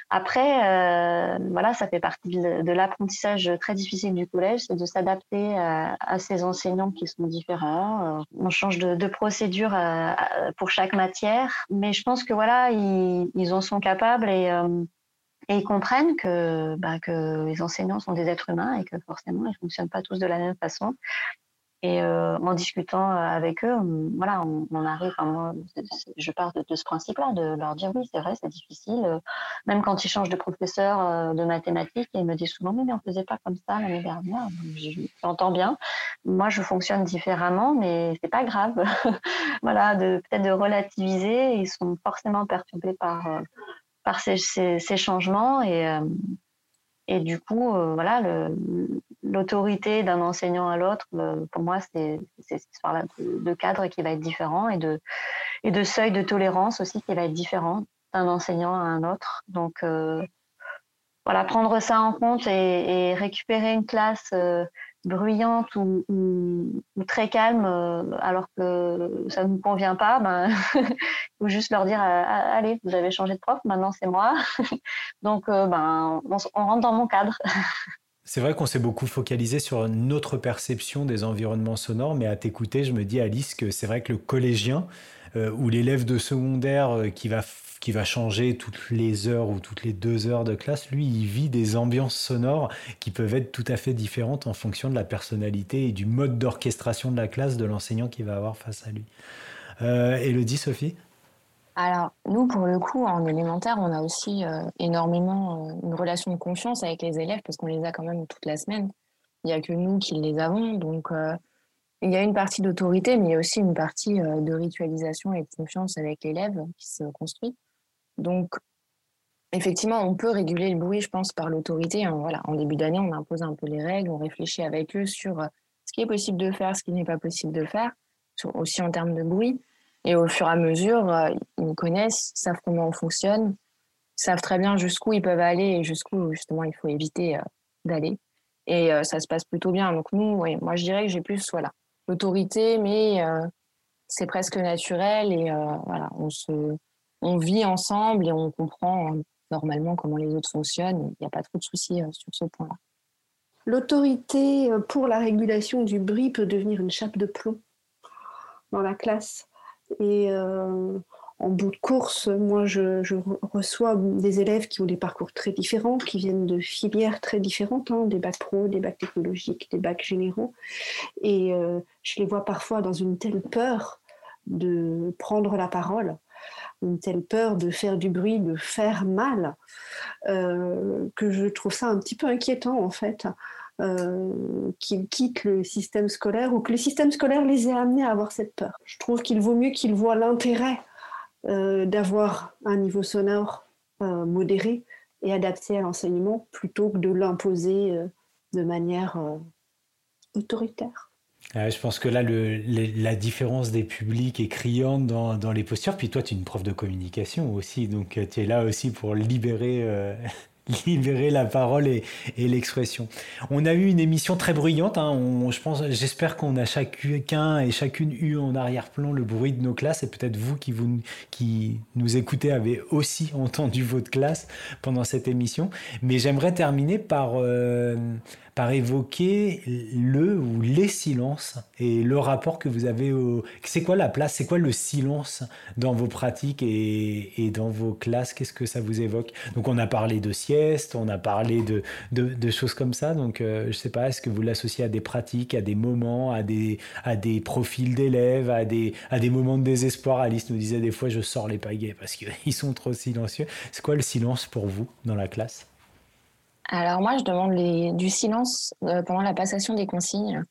Après, euh, voilà, ça fait partie de, l'apprentissage très difficile du collège, c'est de s'adapter à, ces enseignants qui sont différents. Euh, on change de, procédure euh, pour chaque matière, mais je pense que voilà, ils, en sont capables et, ils comprennent que, bah, que les enseignants sont des êtres humains et que forcément, ils fonctionnent pas tous de la même façon. Et euh, en discutant euh, avec eux, voilà, on, arrive. Enfin, je pars de, ce principe-là, de leur dire oui, c'est vrai, c'est difficile. Euh, même quand ils changent de professeur de mathématiques, ils me disent souvent mais on faisait pas comme ça l'année dernière. J'entends bien. Moi, je fonctionne différemment, mais c'est pas grave. voilà, peut-être de relativiser. Ils sont forcément perturbés par ces, ces changements et et du coup, euh, voilà, l'autorité d'un enseignant à l'autre, euh, pour moi, c'est cette histoire-là de, cadre qui va être différent et de, seuil de tolérance aussi qui va être différent d'un enseignant à un autre. Donc, euh, voilà, prendre ça en compte et récupérer une classe bruyante ou, très calme euh, alors que ça ne nous convient pas, ben, faut juste leur dire euh, ah, allez, vous avez changé de prof, maintenant c'est moi. Donc euh, ben, on, on, rentre dans mon cadre. C'est vrai qu'on s'est beaucoup focalisé sur notre perception des environnements sonores, mais à t'écouter, je me dis, Alice, que c'est vrai que le collégien, ou l'élève de secondaire qui va qui va changer toutes les heures ou toutes les deux heures de classe, lui, il vit des ambiances sonores qui peuvent être tout à fait différentes en fonction de la personnalité et du mode d'orchestration de la classe de l'enseignant qui va avoir face à lui. Euh, Elodie, Sophie? Alors, nous, pour le coup, en élémentaire, on a aussi euh, énormément euh, une relation de confiance avec les élèves parce qu'on les a quand même toute la semaine. Il n'y a que nous qui les avons. Donc, il y a une partie d'autorité, mais il y a aussi une partie de ritualisation et de confiance avec l'élève qui se construit. Donc, effectivement, on peut réguler le bruit, je pense, par l'autorité. Hein, voilà, en début d'année, on impose un peu les règles, on réfléchit avec eux sur euh, ce qui est possible de faire, ce qui n'est pas possible de faire, aussi en termes de bruit. Et au fur et à mesure, euh, ils nous connaissent, savent comment on fonctionne, savent très bien jusqu'où ils peuvent aller et jusqu'où, justement, il faut éviter euh, d'aller. Et ça se passe plutôt bien. Donc, nous, moi, je dirais que j'ai plus voilà, l'autorité, mais c'est presque naturel et voilà, on se on vit ensemble et on comprend euh, normalement comment les autres fonctionnent. Il n'y a pas trop de soucis euh, sur ce point-là. L'autorité euh, pour la régulation du bruit peut devenir une chape de plomb dans la classe. Et en bout de course, moi, je, reçois des élèves qui ont des parcours très différents, qui viennent de filières très différentes, hein, des bacs pro, des bacs technologiques, des bacs généraux. Et je les vois parfois dans une telle peur de prendre la parole une telle peur de faire du bruit, de faire mal, euh, que je trouve ça un petit peu inquiétant en fait. Euh, qu'ils quittent le système scolaire ou que le système scolaire les ait amenés à avoir cette peur. Je trouve qu'il vaut mieux qu'ils voient l'intérêt euh, d'avoir un niveau sonore modéré et adapté à l'enseignement plutôt que de l'imposer de manière autoritaire je pense que là, la différence des publics est criante dans, les postures. Puis toi, tu es une prof de communication aussi, donc euh, tu es là aussi pour libérer euh, la parole et, l'expression. On a eu une émission très bruyante. Hein. je pense, j'espère qu'on a chacun et chacune eu en arrière-plan le bruit de nos classes. Et peut-être vous qui, vous qui nous écoutez avez aussi entendu votre classe pendant cette émission. Mais j'aimerais terminer par euh, par évoquer le ou les silences et le rapport que vous avez au... C'est quoi la place C'est quoi le silence dans vos pratiques et, dans vos classes? Qu'est-ce que ça vous évoque? Donc on a parlé de sieste, on a parlé de, de, choses comme ça. Donc euh, je sais pas, est-ce que vous l'associez à des pratiques, à des moments, à des, à des profils d'élèves, à des, à des moments de désespoir? Alice nous disait des fois je sors les pagaies parce qu'ils sont trop silencieux. C'est quoi le silence pour vous dans la classe? Alors moi, je demande du silence euh, pendant la passation des consignes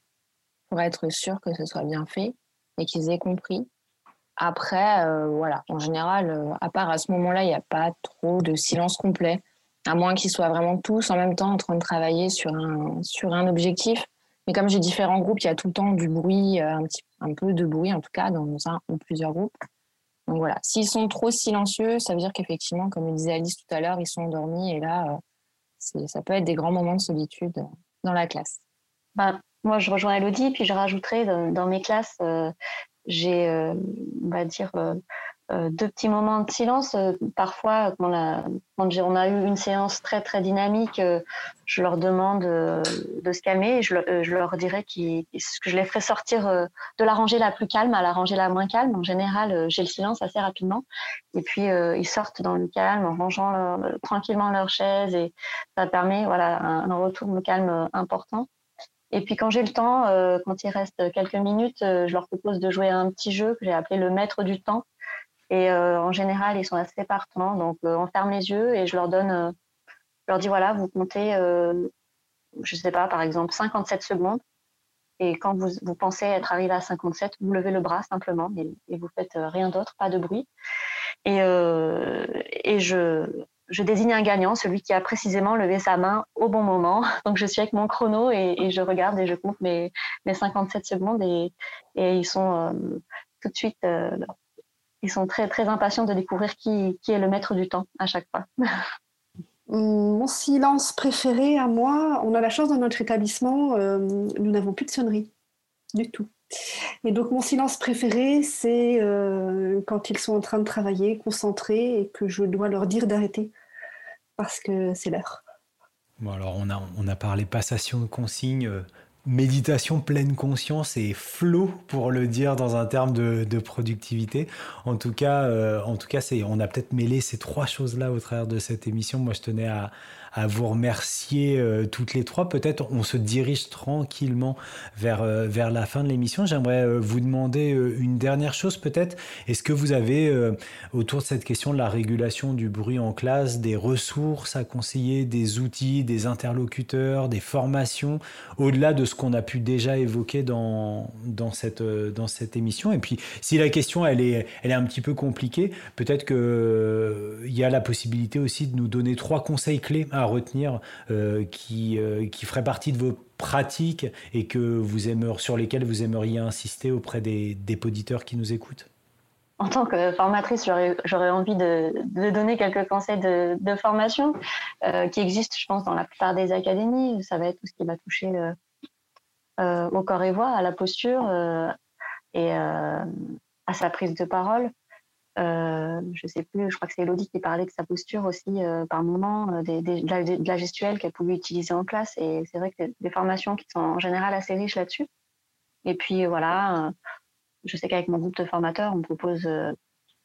pour être sûr que ce soit bien fait et qu'ils aient compris. Après, euh, voilà, en général, euh, à part à ce moment-là, il n'y a pas trop de silence complet, à moins qu'ils soient vraiment tous en même temps en train de travailler sur un, sur un objectif. Mais comme j'ai différents groupes, il y a tout le temps du bruit, un, petit, un peu de bruit en tout cas, dans un ou plusieurs groupes. Donc voilà, s'ils sont trop silencieux, ça veut dire qu'effectivement, comme le disait Alice tout à l'heure, ils sont endormis et là, ça peut être des grands moments de solitude dans la classe. Ben, moi, je rejoins Elodie, puis je rajouterai dans, mes classes, euh, j'ai, euh, on va dire, euh, euh, deux petits moments de silence. Euh, parfois, quand, on a eu une séance très très dynamique, euh, je leur demande de se calmer et je, leur dirais que je les ferai sortir de la rangée la plus calme à la rangée la moins calme. En général, j'ai le silence assez rapidement. Et puis, ils sortent dans le calme en rangeant tranquillement leur chaise et ça permet voilà, un, retour de calme important. Et puis quand j'ai le temps, quand il reste quelques minutes, je leur propose de jouer un petit jeu que j'ai appelé le maître du temps. Et euh, en général, ils sont assez partants. Donc, euh, on ferme les yeux et je leur donne, euh, je leur dis voilà, vous comptez, je ne sais pas, par exemple, 57 secondes. Et quand vous, pensez être arrivé à 57, vous levez le bras simplement et, et vous faites rien d'autre, pas de bruit. Et, et je, je, désigne un gagnant, celui qui a précisément levé sa main au bon moment. Donc je suis avec mon chrono et, je regarde et je compte mes, mes 57 secondes et, ils sont tout de suite ils sont très, très impatients de découvrir qui, qui est le maître du temps à chaque fois. Mon silence préféré à moi, on a la chance dans notre établissement, euh, nous n'avons plus de sonnerie du tout. Et donc mon silence préféré, c'est euh, quand ils sont en train de travailler, concentrés, et que je dois leur dire d'arrêter parce que c'est l'heure. Bon alors on a, on a parlé passation de consignes, méditation pleine conscience et flow pour le dire dans un terme de, productivité. En tout cas, euh, en tout cas, c'est, on a peut-être mêlé ces trois choses-là au travers de cette émission. Moi, je tenais à, à vous remercier euh, toutes les trois. Peut-être on se dirige tranquillement vers, euh, vers la fin de l'émission. J'aimerais euh, vous demander une dernière chose peut-être. Est-ce que vous avez autour de cette question de la régulation du bruit en classe des ressources à conseiller, des outils, des interlocuteurs, des formations, au-delà de ce qu'on a pu déjà évoquer dans, dans, cette, dans cette émission? Et puis si la question elle est, elle est un petit peu compliquée, peut-être qu'il y a la possibilité aussi de nous donner trois conseils clés retenir euh, qui, euh, qui ferait partie de vos pratiques et que vous aimeriez, sur lesquelles vous aimeriez insister auprès des, des auditeurs qui nous écoutent? En tant que formatrice, j'aurais envie de, de, donner quelques conseils de, de formation euh, qui existent, je pense, dans la plupart des académies. Ça va être tout ce qui va toucher au corps et voix, à la posture et à sa prise de parole. Euh, je sais plus, je crois que c'est Elodie qui parlait de sa posture aussi euh, par moment, euh, de, la, gestuelle qu'elle pouvait utiliser en classe. Et c'est vrai que des formations qui sont en général assez riches là-dessus. Et puis voilà, je sais qu'avec mon groupe de formateurs, on propose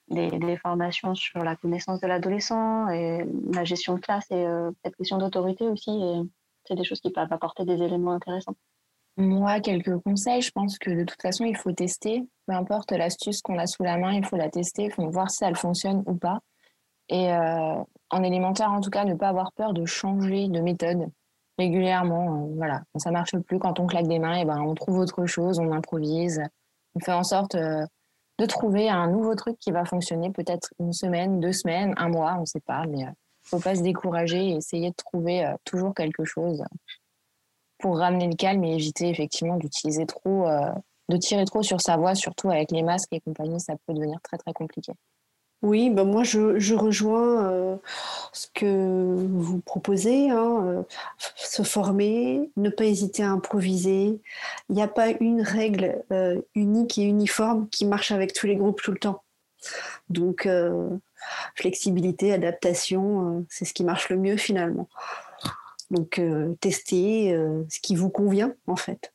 des, formations sur la connaissance de l'adolescent et la gestion de classe et cette question d'autorité aussi. Et c'est des choses qui peuvent apporter des éléments intéressants. Moi, quelques conseils. Je pense que de toute façon, il faut tester. Peu importe l'astuce qu'on a sous la main, il faut la tester. Voir si elle fonctionne ou pas. Et euh, en élémentaire, en tout cas, ne pas avoir peur de changer de méthode régulièrement. Euh, voilà, ça marche plus, quand on claque des mains, et ben, on trouve autre chose, on improvise. On fait en sorte euh, de trouver un nouveau truc qui va fonctionner peut-être une semaine, deux semaines, un mois, on ne sait pas. Mais il ne faut pas se décourager et essayer de trouver toujours quelque chose pour ramener le calme et éviter effectivement d'utiliser trop, euh, de tirer trop sur sa voix, surtout avec les masques et compagnie, ça peut devenir très très compliqué. Oui, ben moi je, rejoins euh, ce que vous proposez, hein, euh, se former, ne pas hésiter à improviser. Il n'y a pas une règle unique et uniforme qui marche avec tous les groupes tout le temps. Donc flexibilité, adaptation, c'est ce qui marche le mieux finalement. Donc, euh, testez euh, ce qui vous convient, en fait.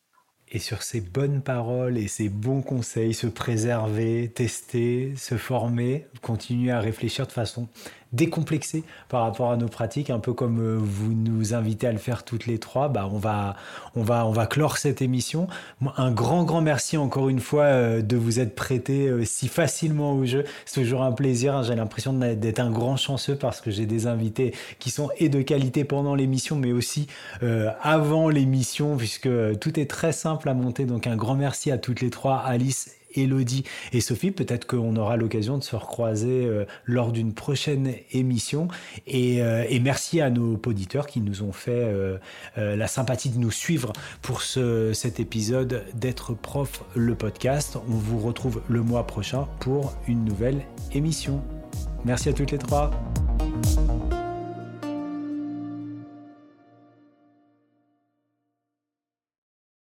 Et sur ces bonnes paroles et ces bons conseils, se préserver, tester, se former, continuer à réfléchir de façon décomplexé par rapport à nos pratiques, un peu comme euh, vous nous invitez à le faire toutes les trois, bah on va, on va, on va clore cette émission. Un grand, grand merci encore une fois euh, de vous être prêté euh, si facilement au jeu. C'est toujours un plaisir. Hein. J'ai l'impression d'être un grand chanceux parce que j'ai des invités qui sont et de qualité pendant l'émission, mais aussi avant l'émission, puisque tout est très simple à monter. Donc un grand merci à toutes les trois, Alice Elodie et Sophie. Peut-être qu'on aura l'occasion de se recroiser euh, lors d'une prochaine émission. Euh, et, merci à nos auditeurs qui nous ont fait euh, la sympathie de nous suivre pour ce, cet épisode d'être prof le podcast. On vous retrouve le mois prochain pour une nouvelle émission. Merci à toutes les trois.